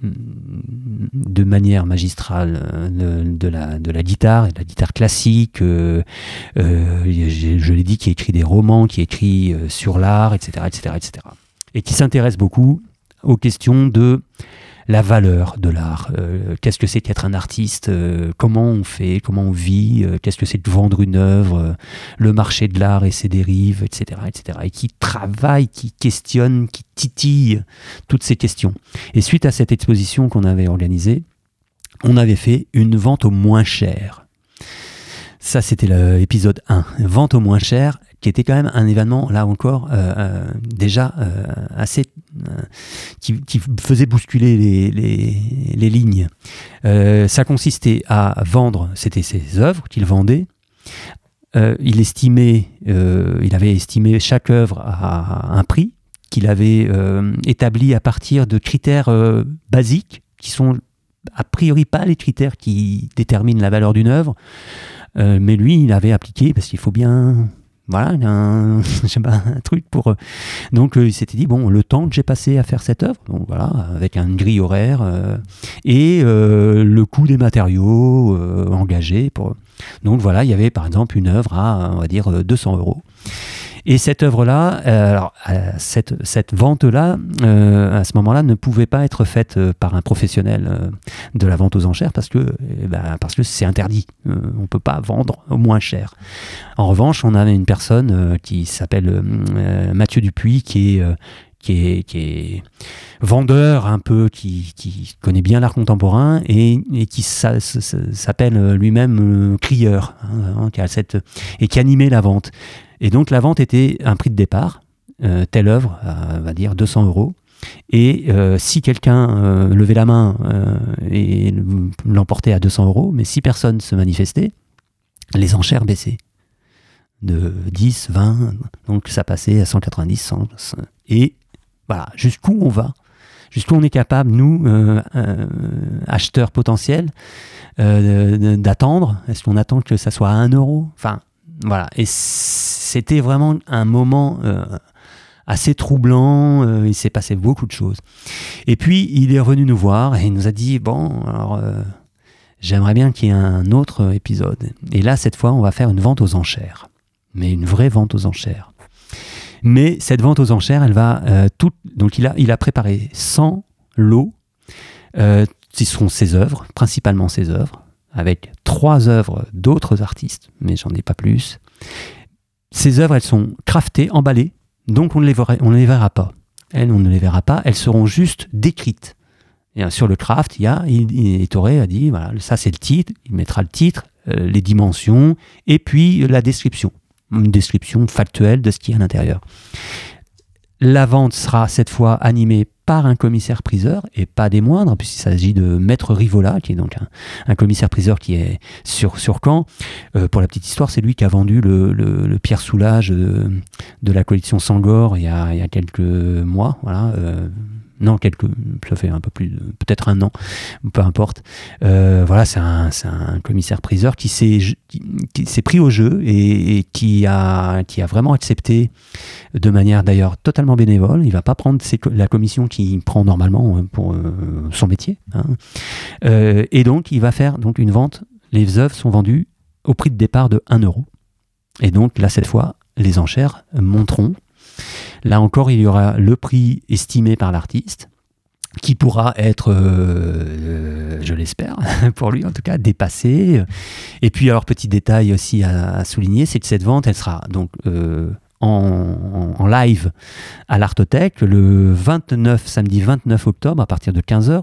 Speaker 6: de manière magistrale euh, de, la, de la guitare, de la guitare classique. Euh, je, l'ai dit, qui écrit des romans, qui écrit sur l'art, etc., etc., etc. Et qui s'intéresse beaucoup aux questions de la valeur de l'art. Euh, qu'est-ce que c'est qu'être un artiste euh, Comment on fait Comment on vit euh, Qu'est-ce que c'est de vendre une œuvre Le marché de l'art et ses dérives, etc., etc. Et qui travaille, qui questionne, qui titille toutes ces questions. Et suite à cette exposition qu'on avait organisée, on avait fait une vente au moins cher. Ça, c'était l'épisode 1. Vente au moins cher qui était quand même un événement, là encore, euh, euh, déjà euh, assez. Qui, faisait bousculer les, lignes. ça consistait à vendre, c'était ses œuvres qu'il vendait. il estimait, il avait estimé chaque œuvre à un prix qu'il avait établi à partir de critères basiques qui sont a priori pas les critères qui déterminent la valeur d'une œuvre, mais lui, il avait appliqué, parce qu'il faut bien voilà, un, un truc pour. Euh, donc euh, il s'était dit bon, le temps que j'ai passé à faire cette œuvre, voilà, avec un grille horaire euh, et le coût des matériaux engagés. Donc voilà, il y avait par exemple une œuvre à on va dire 200 euros. Et cette œuvre-là, euh, alors, euh, cette, cette vente-là, euh, à ce moment-là, ne pouvait pas être faite par un professionnel de la vente aux enchères parce que eh ben, c'est interdit. On peut pas vendre au moins cher. En revanche, on avait une personne qui s'appelle Mathieu Dupuis qui est qui est, vendeur un peu, qui, qui connaît bien l'art contemporain et, qui s'appelle lui-même crieur, hein, hein, qui a cette, et qui animait la vente. Et donc la vente était un prix de départ, euh, telle œuvre, euh, on va dire 200 euros. Et euh, si quelqu'un levait la main et l'emportait à 200 euros, mais si personne se manifestait, les enchères baissaient de 10, 20, donc ça passait à 190, 100, et voilà, jusqu'où on va, jusqu'où on est capable, nous, acheteurs potentiels, d'attendre? Est-ce qu'on attend que ça soit à 1 euro? Enfin, voilà. C'était vraiment un moment euh, assez troublant. euh, il s'est passé beaucoup de choses. Et puis, il est revenu nous voir et il nous a dit Bon, alors. euh, J'aimerais bien qu'il y ait un autre épisode. Et là, cette fois, on va faire une vente aux enchères. Mais une vraie vente aux enchères. Mais cette vente aux enchères, elle va tout. Donc, il a, il a préparé 100 lots, euh, qui seront ses œuvres, principalement ses œuvres, avec trois œuvres d'autres artistes, mais j'en ai pas plus. Ces œuvres, elles sont craftées, emballées, donc on ne les verra, on ne les verra pas. Elles, on ne les verra pas, elles seront juste décrites. Euh, sur le craft, il y a, il, il- Toré a dit, voilà, ça c'est le titre, il mettra le titre, euh, les dimensions, et puis euh, la description, une description factuelle de ce qu'il y a à l'intérieur. La vente sera cette fois animée par un commissaire-priseur, et pas des moindres, puisqu'il s'agit de Maître Rivola, qui est donc un, commissaire-priseur qui est sur, sur Caen. Euh, pour la petite histoire, c'est lui qui a vendu le, Pierre Soulages de, de la collection Sangor il y a, il y a quelques mois. Voilà, euh, non, quelques, ça fait un peu plus, peut-être un an, peu importe. Euh, voilà, c'est un, un commissaire-priseur qui s'est qui, pris au jeu et, qui, a, qui a vraiment accepté de manière d'ailleurs totalement bénévole. Il va pas prendre la commission qu'il prend normalement euh, pour euh, son métier. hein. Et donc, il va faire donc une vente. Les œuvres sont vendues au prix de départ de 1 euro. Et donc, là, cette fois, les enchères monteront. Là encore, il y aura le prix estimé par l'artiste, qui pourra être, euh, je l'espère, pour lui en tout cas, dépassé. Et puis, alors, petit détail aussi à, souligner, c'est que cette vente, elle sera donc euh, en, live à l'Artothèque le 29, samedi 29 octobre, à partir de 15h.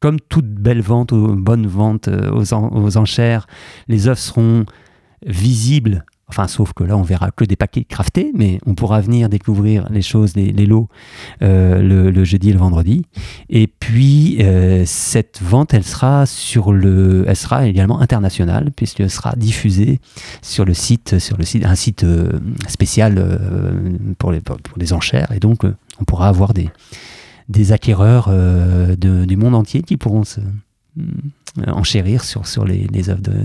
Speaker 6: Comme toute belle vente, bonne vente euh, aux, aux enchères, les œuvres seront visibles. Enfin, sauf que là, on verra que des paquets craftés, mais on pourra venir découvrir les choses, les, lots, euh, le, jeudi et le vendredi. Et puis, euh, cette vente, elle sera sur le, elle sera également internationale, puisqu'elle sera diffusée sur le site, sur le site, un site euh, spécial pour, les, pour enchères. Et donc, on pourra avoir des, des acquéreurs du monde entier qui pourront se enchérir sur, sur les, œuvres de-.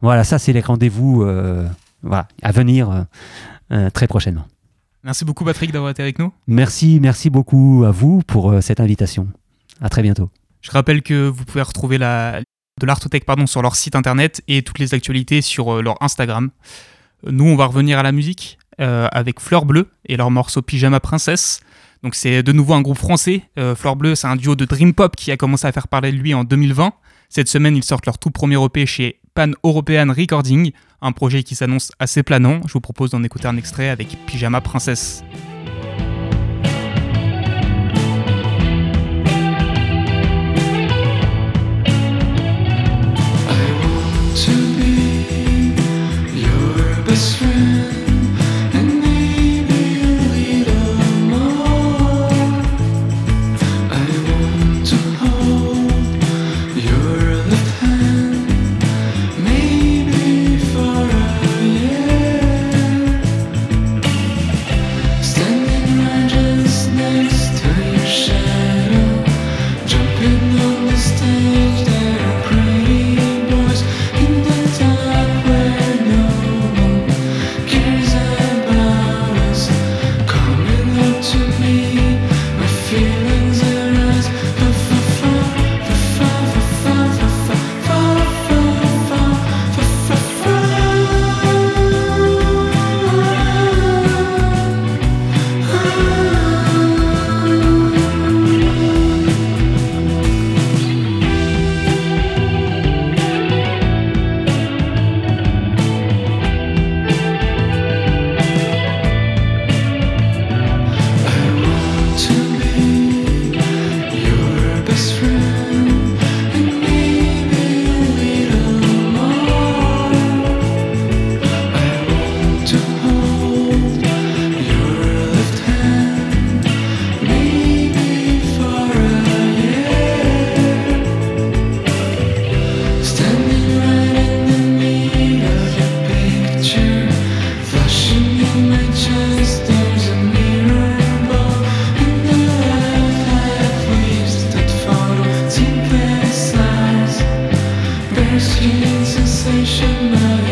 Speaker 6: Voilà, ça, c'est les rendez-vous euh, voilà, à venir euh, euh, très prochainement.
Speaker 1: Merci beaucoup Patrick d'avoir été avec nous.
Speaker 6: Merci, merci beaucoup à vous pour cette invitation. À très bientôt.
Speaker 1: Je rappelle que vous pouvez retrouver la, de l'Artothèque pardon, sur leur site internet et toutes les actualités sur leur Instagram. Nous, on va revenir à la musique euh, avec Fleur Bleue et leur morceau Pyjama Princesse. Donc c'est de nouveau un groupe français. Euh, Fleur Bleue, c'est un duo de Dream Pop qui a commencé à faire parler de lui en 2020. Cette semaine, ils sortent leur tout premier EP chez Pan European Recording, un projet qui s'annonce assez planant. Je vous propose d'en écouter un extrait avec Pyjama Princesse.
Speaker 7: skin sensation of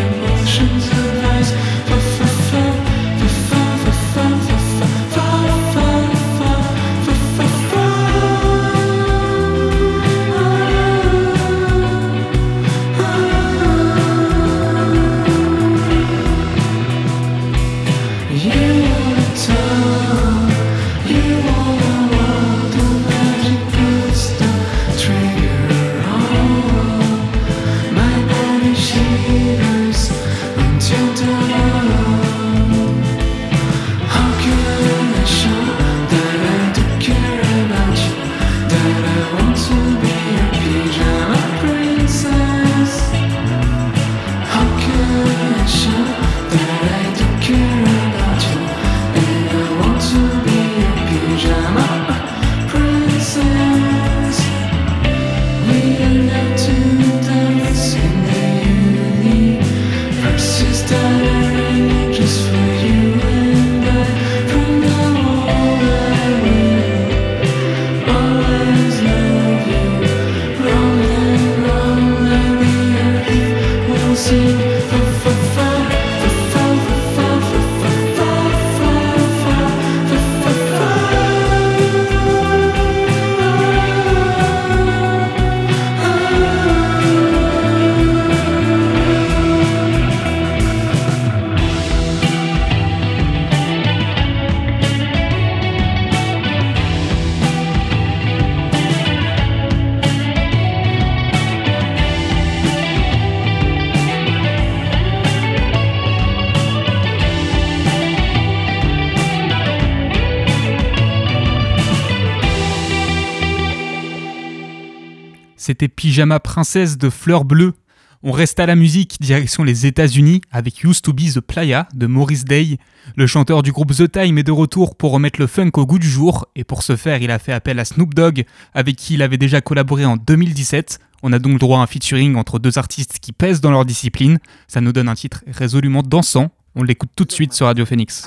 Speaker 1: C'était Pyjama Princesse de Fleur Bleue. On reste à la musique, direction les États-Unis, avec Used to Be the Playa de Maurice Day. Le chanteur du groupe The Time est de retour pour remettre le funk au goût du jour, et pour ce faire, il a fait appel à Snoop Dogg, avec qui il avait déjà collaboré en 2017. On a donc droit à un featuring entre deux artistes qui pèsent dans leur discipline. Ça nous donne un titre résolument dansant. On l'écoute tout de suite sur Radio Phoenix.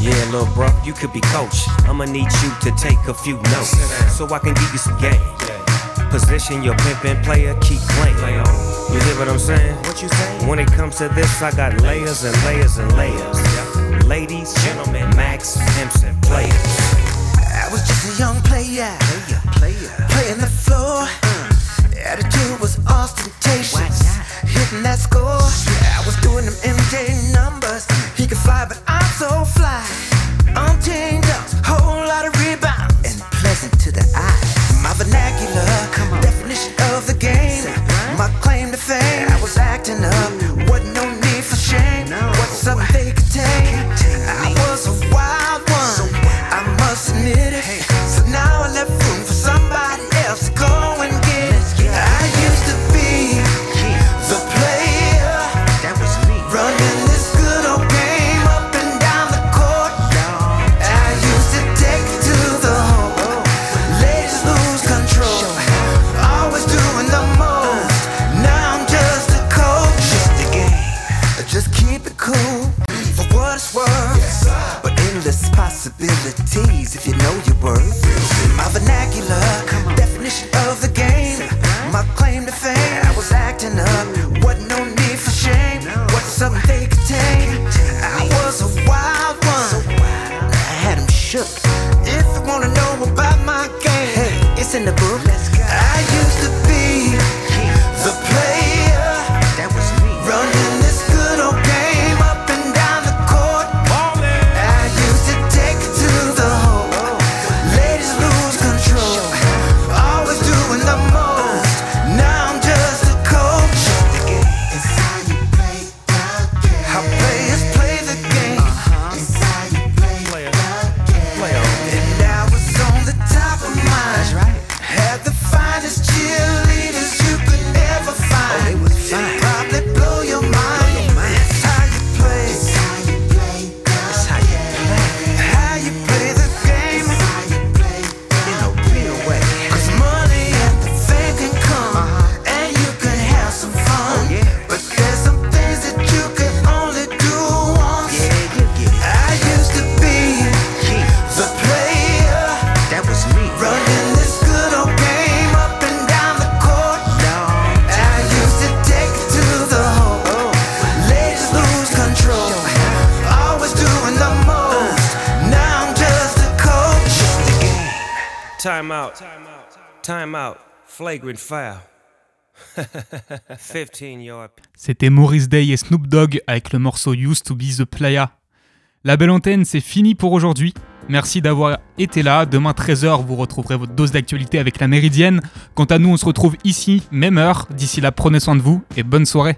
Speaker 8: Yeah, little bro, you could be coach. I'ma need you to take a few notes so I can give you some game. Position your pimpin' player, keep playing. You hear what I'm saying? What you say? When it comes to this, I got layers and layers and layers. Ladies, gentlemen, Max, pimps, and players.
Speaker 9: I was just a young player, player, player, playing the floor. Attitude was ostentatious, hitting that score. I was doing them MJ numbers. He could fly, but catching up. Endless possibilities if you know your worth.
Speaker 1: C'était Maurice Day et Snoop Dogg avec le morceau Used to Be the Playa. La belle antenne, c'est fini pour aujourd'hui. Merci d'avoir été là. Demain 13h, vous retrouverez votre dose d'actualité avec la Méridienne. Quant à nous, on se retrouve ici, même heure. D'ici là, prenez soin de vous et bonne soirée.